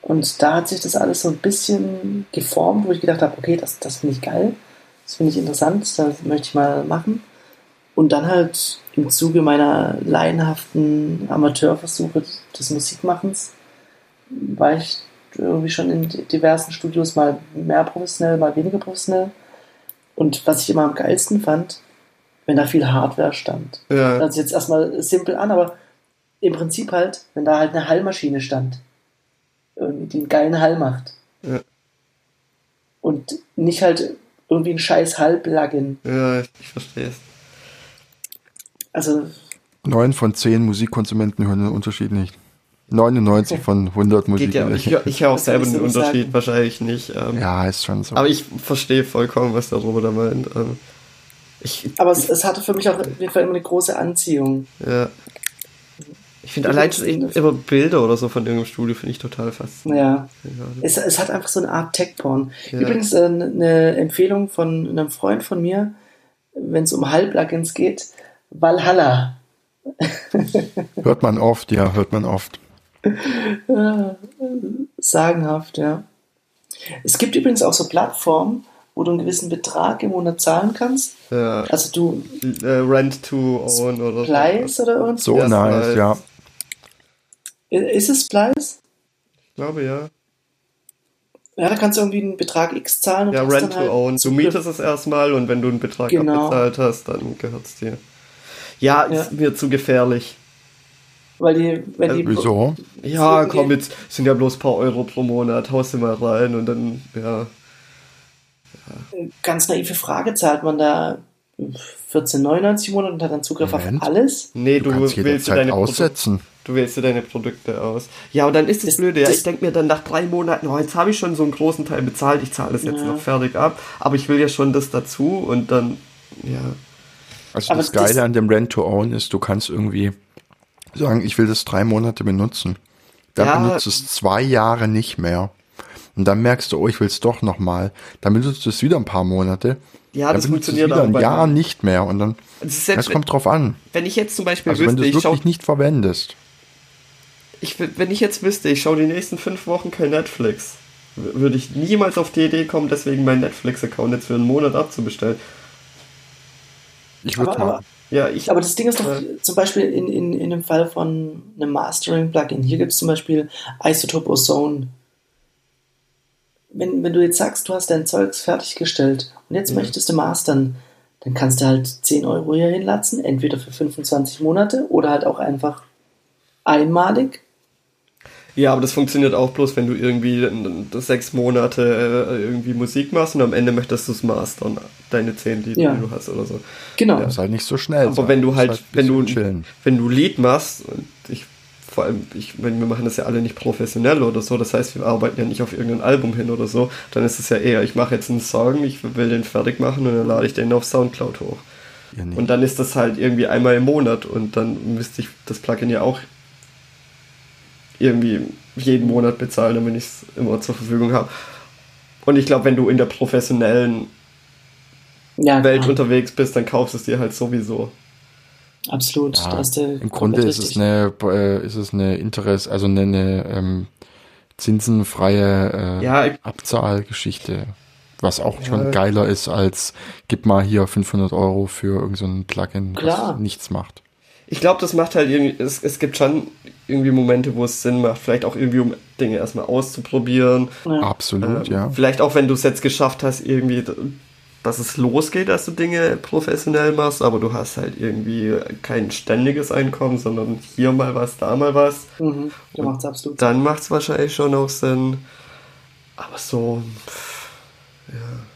Und da hat sich das alles so ein bisschen geformt, wo ich gedacht habe, okay, das, das finde ich geil, das finde ich interessant, das möchte ich mal machen. Und dann halt im Zuge meiner laienhaften Amateurversuche des Musikmachens war ich irgendwie schon in diversen Studios mal mehr professionell, mal weniger professionell. Und was ich immer am geilsten fand, wenn da viel Hardware stand. Ja. Das ist jetzt erstmal simpel an, aber im Prinzip halt, wenn da halt eine Hallmaschine stand, die einen geilen Hall macht. Ja. Und nicht halt irgendwie ein scheiß Hall-Plugin. Ja, ich verstehe es. Also. Neun von zehn Musikkonsumenten hören den Unterschied nicht. 99 [LAUGHS] von 100 Musik. Ja, ich, ich höre auch selber den Unterschied sagen. wahrscheinlich nicht. Ähm, ja, ist schon so. Aber ich verstehe vollkommen, was der Robert da meint. Ähm, ich, aber es, es, hatte für mich auch auf jeden Fall immer eine große Anziehung. Ja. Ich finde allein schon immer Bilder oder so von irgendeinem Studio finde ich total faszinierend. Ja. Es, es, hat einfach so eine Art Tech-Porn. Ja. Übrigens äh, eine Empfehlung von einem Freund von mir, wenn es um Hall-Plugins geht, Valhalla. [LAUGHS] hört man oft, ja, hört man oft. Sagenhaft, ja. Es gibt übrigens auch so Plattformen, wo du einen gewissen Betrag im Monat zahlen kannst. Ja. Also du Äh, Rent to own oder Splice oder irgendwas. So nice, ja. Ist es Splice? Ich glaube ja. Ja, da kannst du irgendwie einen Betrag X zahlen und Ja, Rent dann to halt own. Du mietest es erstmal und wenn du einen Betrag Genau. abbezahlt hast, dann gehört es dir. Ja, ist mir zu gefährlich. Weil die, wenn die Wieso? Ja, Irgendwie- komm, jetzt sind ja bloß ein paar Euro pro Monat, haust du mal rein und dann, ja. ganz naive Frage, zahlt man da 14,99 im Monat und hat dann Zugriff Moment. auf alles? Nee, Du du, kannst dir jederzeit deine Produkte, aussetzen. Du wählst dir deine Produkte aus. Ja, und dann ist das Ist- Blöde, ja. das- Ich denke mir dann nach drei Monaten, oh, jetzt habe ich schon so einen großen Teil bezahlt, ich zahle das jetzt Ja. noch fertig ab, aber ich will ja schon das dazu und dann, ja. Also Aber das das- Geile an dem Rent-to-Own ist, du kannst irgendwie sagen, ich will das drei Monate benutzen. Dann Ja. benutzt es zwei Jahre nicht mehr. Und dann merkst du, oh, ich will es doch nochmal. Dann benutzt du es wieder ein paar Monate. Ja, dann das es funktioniert wieder auch ein Jahr nicht mehr. Und dann, Das das kommt drauf an. Wenn ich jetzt zum Beispiel Also wenn wüsste, du es wirklich nicht verwendest. Ich, wenn ich jetzt wüsste, ich schaue die nächsten fünf Wochen kein Netflix, würde ich niemals auf die Idee kommen, deswegen meinen Netflix-Account jetzt für einen Monat abzubestellen. Ich würde Aber, mal. Ja, ich. aber das Ding ist doch Ja. zum Beispiel in, in, in dem Fall von einem Mastering-Plugin. Hier gibt es zum Beispiel Isotope Ozone. Wenn, wenn du jetzt sagst, du hast dein Zeugs fertiggestellt und jetzt Ja. möchtest du mastern, dann kannst du halt 10 Euro hier hinlatzen, entweder für 25 Monate oder halt auch einfach einmalig. Ja, aber das funktioniert auch bloß, wenn du irgendwie sechs Monate äh, irgendwie Musik machst und am Ende möchtest du es mastern, deine zehn Lieder, Ja. die du hast oder so. Genau. Das ist halt nicht so schnell. Aber wenn du halt, ein wenn du, chillen. wenn du Lied machst, und ich, vor allem, ich, wenn wir machen das ja alle nicht professionell oder so, das heißt, wir arbeiten ja nicht auf irgendein Album hin oder so, dann ist es ja eher, ich mache jetzt einen Song, ich will den fertig machen und dann lade ich den auf Soundcloud hoch. Nicht. Und dann ist das halt irgendwie einmal im Monat und dann müsste ich das Plugin ja auch irgendwie jeden Monat bezahlen, damit ich es immer zur Verfügung habe. Und ich glaube, wenn du in der professionellen Ja, Welt klar. unterwegs bist, dann kaufst du es dir halt sowieso. absolut. Ja, Im Grunde ist es eine, äh, ist es eine Interesse, also eine, eine ähm, zinsenfreie äh, Ja, ich- Abzahlgeschichte, was auch schon geiler ist als gib mal hier 500 Euro für irgendein so ein Plugin, Klar. das nichts macht. Ich glaube, das macht halt irgendwie, es, es gibt schon irgendwie Momente, wo es Sinn macht, vielleicht auch irgendwie, um Dinge erstmal auszuprobieren. Ja. Absolut, Ähm, ja. Vielleicht auch, wenn du es jetzt geschafft hast, irgendwie, dass es losgeht, dass du Dinge professionell machst, aber du hast halt irgendwie kein ständiges Einkommen, sondern hier mal was, da mal was. Mhm. Da macht es absolut Dann macht es wahrscheinlich schon auch Sinn. Aber so, pff, ja.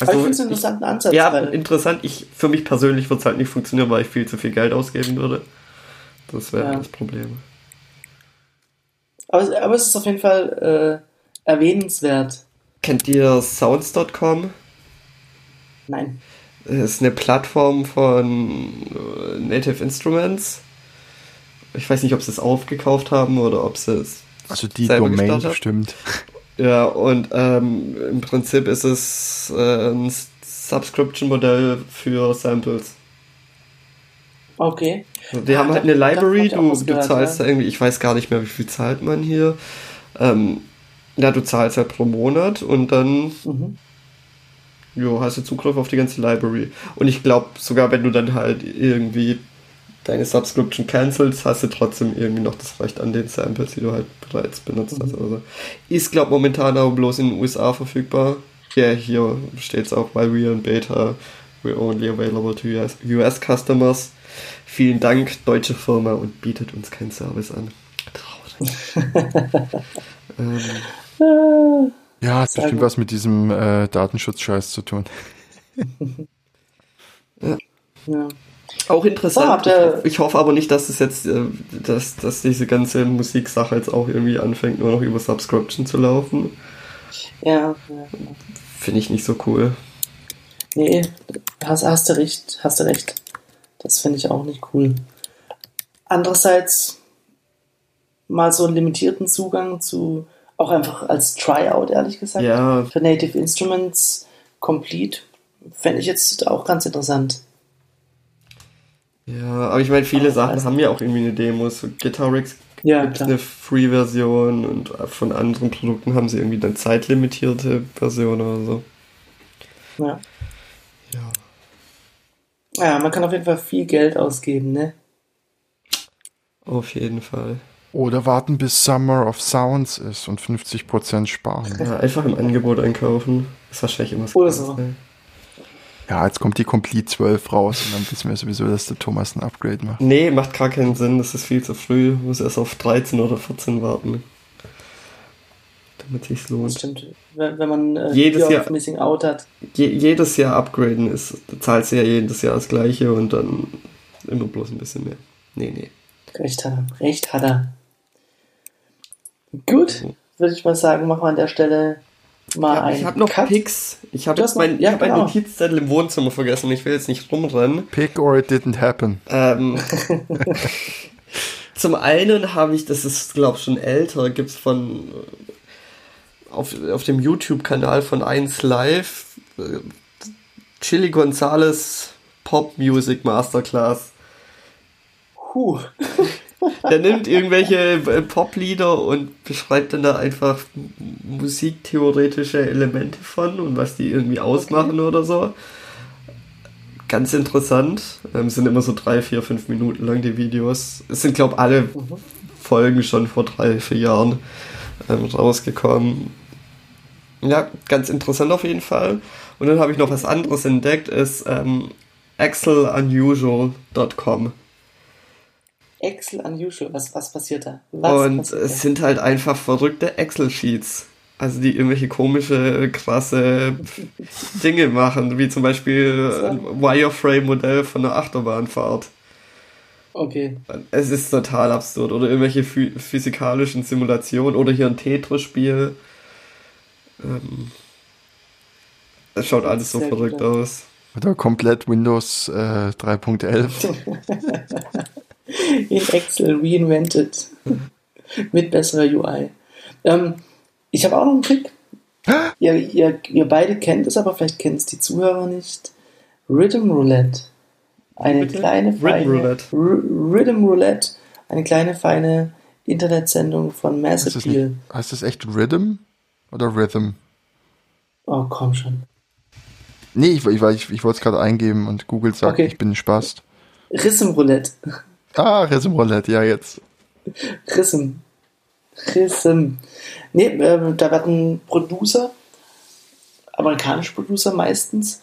Aber ich finde es einen interessanten Ansatz. ja, weil, interessant. Ich, für mich persönlich wird es halt nicht funktionieren, weil ich viel zu viel Geld ausgeben würde. Das wäre Ja. das Problem. aber, aber es ist auf jeden Fall äh, erwähnenswert. Kennt ihr Sounds.com? Nein. Das ist eine Plattform von äh, Native Instruments. Ich weiß nicht, ob sie es aufgekauft haben oder ob sie es. Also die Domain bestimmt. Ja, und ähm, im Prinzip ist es äh, ein Subscription-Modell für Samples. Okay. Die Ah, haben halt eine Library, auch du, du gehört, zahlst ja. da irgendwie, ich weiß gar nicht mehr, wie viel zahlt man hier. Ähm, ja, du zahlst halt pro Monat und dann Mhm. jo, hast du Zugriff auf die ganze Library. Und ich glaube, sogar wenn du dann halt irgendwie deine Subscription cancelst, hast du trotzdem irgendwie noch das Recht an den Samples, die du halt bereits benutzt hast. Also ist, glaube momentan aber bloß in den USA verfügbar. Ja, hier steht es auch, weil we are in Beta, we're only available to US, US customers. Vielen Dank, deutsche Firma, und bietet uns keinen Service an. Traurig. [LAUGHS] ähm, Ja, hat bestimmt gut. was mit diesem äh, Datenschutzscheiß zu tun. [LAUGHS] Ja. Auch interessant. Habt ihr- ich, ich hoffe aber nicht, dass es jetzt, äh, dass, dass diese ganze Musiksache jetzt auch irgendwie anfängt, nur noch über Subscription zu laufen. Ja, ja, genau. Finde ich nicht so cool. Nee, hast, hast du recht, hast du recht. Das finde ich auch nicht cool. Andererseits mal so einen limitierten Zugang zu, auch einfach als Tryout, ehrlich gesagt, Ja, für Native Instruments Complete, fände ich jetzt auch ganz interessant. ja, aber ich meine, viele Aber Sachen haben ja auch irgendwie eine Demo. So Guitar Rigs Ja, Gibt eine Free-Version und von anderen Produkten haben sie irgendwie eine zeitlimitierte Version oder so. Ja. Ja. Ja, man kann auf jeden Fall viel Geld ausgeben, ne? Auf jeden Fall. Oder warten, bis Summer of Sounds ist und 50% sparen. Ja, einfach im Angebot einkaufen. Ist wahrscheinlich immer das Oder so. Ja, jetzt kommt die Complete 12 raus und dann wissen wir sowieso, dass der Thomas ein Upgrade macht. Nee, macht gar keinen Sinn. Das ist viel zu früh. Muss erst auf 13 oder 14 warten. Damit sich's Das lohnt. stimmt. Wenn, wenn man äh, Jedes Jahr- Missing Out hat. Je, jedes Jahr upgraden ist, du zahlst ja jedes Jahr das gleiche und dann immer bloß ein bisschen mehr. Nee, nee. Recht hat er. Recht hat er. Gut, würde ich mal sagen, machen wir an der Stelle mal Ja, ein ich habe noch Cut. Picks. Ich habe Du jetzt mein, ich ja, hab meinen genau. Notizzettel im Wohnzimmer vergessen. Ich will jetzt nicht rumrennen. Pick or it didn't happen. Ähm, [LAUGHS] zum einen habe ich, das ist glaube ich schon älter, gibt's von äh, auf, auf dem YouTube-Kanal von 1 Live äh, Chili Gonzales Pop Music Masterclass. Huh. [LAUGHS] Der nimmt irgendwelche äh, Poplieder und beschreibt dann da einfach musiktheoretische Elemente von und was die irgendwie ausmachen oder so. Ganz interessant. Ähm, sind immer so drei, vier, fünf Minuten lang die Videos. Es sind, glaube alle Folgen schon vor drei, vier Jahren ähm, rausgekommen. Ja, ganz interessant auf jeden Fall. Und dann habe ich noch was anderes entdeckt, ist ähm, excelunusual.com. Excel Unusual. Was, was passiert da? Was Und passiert da? es sind halt einfach verrückte Excel-Sheets. Also die irgendwelche komische, krasse [LAUGHS] Dinge machen, wie zum Beispiel ein Wireframe-Modell von einer Achterbahnfahrt. Okay. Es ist total absurd. Oder irgendwelche phy physikalischen Simulationen oder hier ein Tetris-Spiel. Ähm, es schaut alles so verrückt klar. aus. Oder komplett Windows äh, 3.11. [LAUGHS] In Excel reinvented. Mit besserer UI. Ähm, ich habe auch noch einen Trick. ihr, ihr, ihr beide kennt es, aber vielleicht kennen es die Zuhörer nicht. Rhythm Roulette. Eine Bitte? kleine Rhythm feine Roulette. R- Rhythm Roulette. Eine kleine feine Internetsendung von Mass Heißt das, Appeal. nicht, heißt das echt Rhythm oder Rhythm? Oh, komm schon. Nee, ich, ich, ich, ich wollte es gerade eingeben und Google sagt, Okay. ich bin ein Spast. Rhythm Roulette. Ah, Rhythm Roulette, ja jetzt. Rhythm. Rhythm. Nee, ähm, da werden Producer, amerikanische Producer meistens,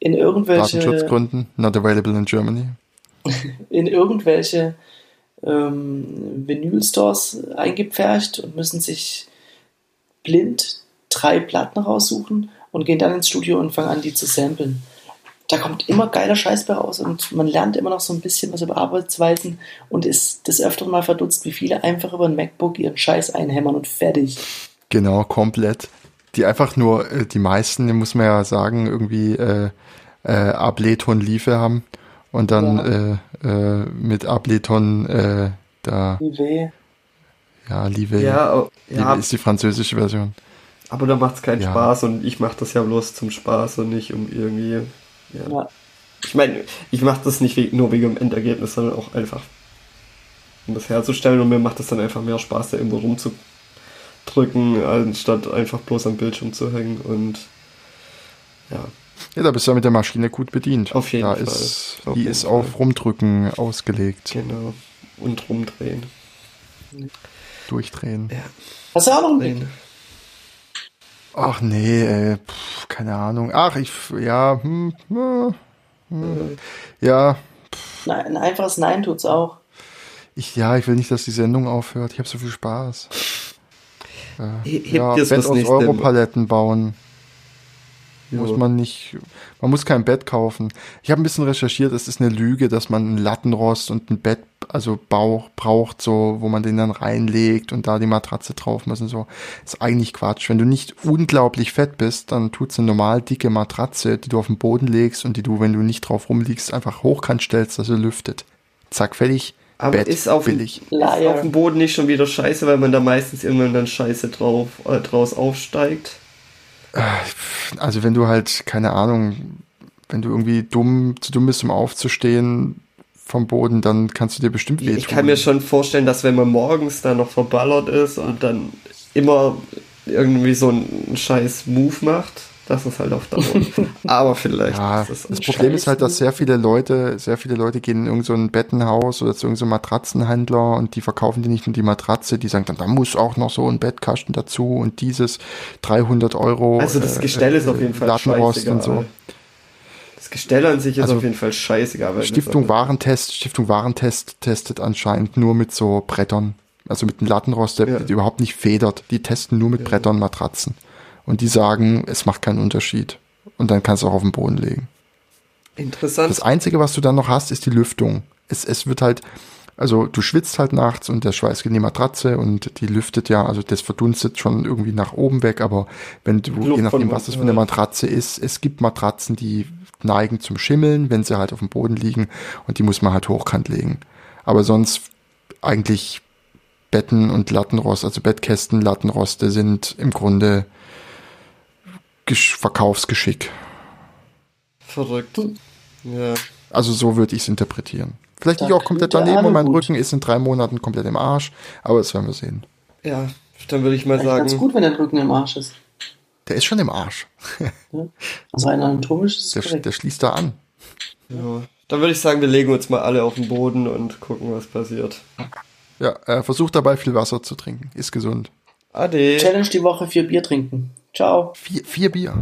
in irgendwelche, Datenschutzgründen, not available in Germany. [LAUGHS] in irgendwelche ähm, Vinyl-Stores eingepfercht und müssen sich blind drei Platten raussuchen und gehen dann ins Studio und fangen an, die zu samplen. Da kommt immer geiler Scheiß bei raus und man lernt immer noch so ein bisschen was über Arbeitsweisen und ist des Öfteren mal verdutzt, wie viele einfach über ein MacBook ihren Scheiß einhämmern und fertig. Genau, komplett. Die einfach nur, äh, die meisten, muss man ja sagen, irgendwie äh, äh, Ableton Liefe haben und dann äh, äh, mit Ableton äh, da, Wie weh. Ja, Liebe, Ja, Liebe ja ist die französische Version. aber da macht es keinen Ja. Spaß und ich mache das ja bloß zum Spaß und nicht um irgendwie. Ja. Ja. Ich meine, ich mache das nicht nur wegen dem Endergebnis, sondern auch einfach, um das herzustellen. Und mir macht es dann einfach mehr Spaß, da irgendwo rumzudrücken, anstatt einfach bloß am Bildschirm zu hängen. Und ja, Ja, da bist du ja mit der Maschine gut bedient. Auf jeden da Fall. Ist, Auf die jeden ist Fall. auf Rumdrücken ausgelegt. genau. Und rumdrehen. Durchdrehen. Hast du auch noch einen Blick? Ach nee, ey, pff, keine Ahnung. Ach, ich, ja, hm, hm, hm, ja, Nein, ein einfaches Nein tut's auch. ich, ja, ich will nicht, dass die Sendung aufhört. Ich habe so viel Spaß. Äh, He- ja, Bett aus Europaletten bauen. Muss man nicht, man muss kein Bett kaufen. Ich habe ein bisschen recherchiert, es ist eine Lüge, dass man einen Lattenrost und ein Bett, also Bauch braucht, so, wo man den dann reinlegt und da die Matratze drauf muss und so. Ist eigentlich Quatsch. Wenn du nicht unglaublich fett bist, dann tut's eine normal dicke Matratze, die du auf den Boden legst und die du, wenn du nicht drauf rumliegst, einfach hochkant stellst, dass sie lüftet. Zack, fertig. Aber Bett, ist auf, billig. ist auf dem Boden nicht schon wieder scheiße, weil man da meistens irgendwann dann scheiße drauf, äh, draus aufsteigt. Also wenn du halt, keine Ahnung, wenn du irgendwie dumm, zu dumm bist, um aufzustehen, vom Boden, dann kannst du dir bestimmt wehtun. Ich kann mir schon vorstellen, dass wenn man morgens da noch verballert ist und dann immer irgendwie so einen scheiß Move macht, dass es halt auf Dauer. [LAUGHS] Aber vielleicht. Ja, das, das Problem ist halt, dass sehr viele Leute, sehr viele Leute gehen in irgendein so Bettenhaus oder zu irgendeinem so Matratzenhändler und die verkaufen die nicht nur die Matratze, die sagen dann, da muss auch noch so ein Bettkasten dazu und dieses 300 Euro. Also das Gestell äh, ist auf jeden Fall Lattenrost und so. Das Gestell an sich ist also auf jeden Fall scheißegal. Stiftung Warentest, Stiftung Warentest testet anscheinend nur mit so Brettern. Also mit einem Lattenrost, der, ja. überhaupt nicht federt. Die testen nur mit ja. Brettern Matratzen. Und die sagen, es macht keinen Unterschied. Und dann kannst du auch auf den Boden legen. Interessant. Das Einzige, was du dann noch hast, ist die Lüftung. Es, es wird halt, also du schwitzt halt nachts und der Schweiß geht in die Matratze und die lüftet ja, also das verdunstet schon irgendwie nach oben weg, aber wenn du, Luft je nachdem, was das für eine Matratze ist, es gibt Matratzen, die neigen zum Schimmeln, wenn sie halt auf dem Boden liegen und die muss man halt hochkant legen. Aber sonst eigentlich Betten und Lattenrost, also Bettkästen, Lattenroste sind im Grunde Verkaufsgeschick. Verrückt. Ja. Also so würde ich es interpretieren. Vielleicht liege ich auch komplett daneben und mein gut. Rücken ist in drei Monaten komplett im Arsch, aber das werden wir sehen. Ja, dann würde ich mal Vielleicht sagen. Ganz gut, wenn dein Rücken im Arsch ist. Der ist schon im Arsch. ja. Also ein anatomisches. Der, der schließt da an. Ja. Dann würde ich sagen, wir legen uns mal alle auf den Boden und gucken, was passiert. Ja, äh, versucht dabei viel Wasser zu trinken. Ist gesund. Ade. Challenge die Woche vier Bier trinken. Ciao. Vier, vier Bier.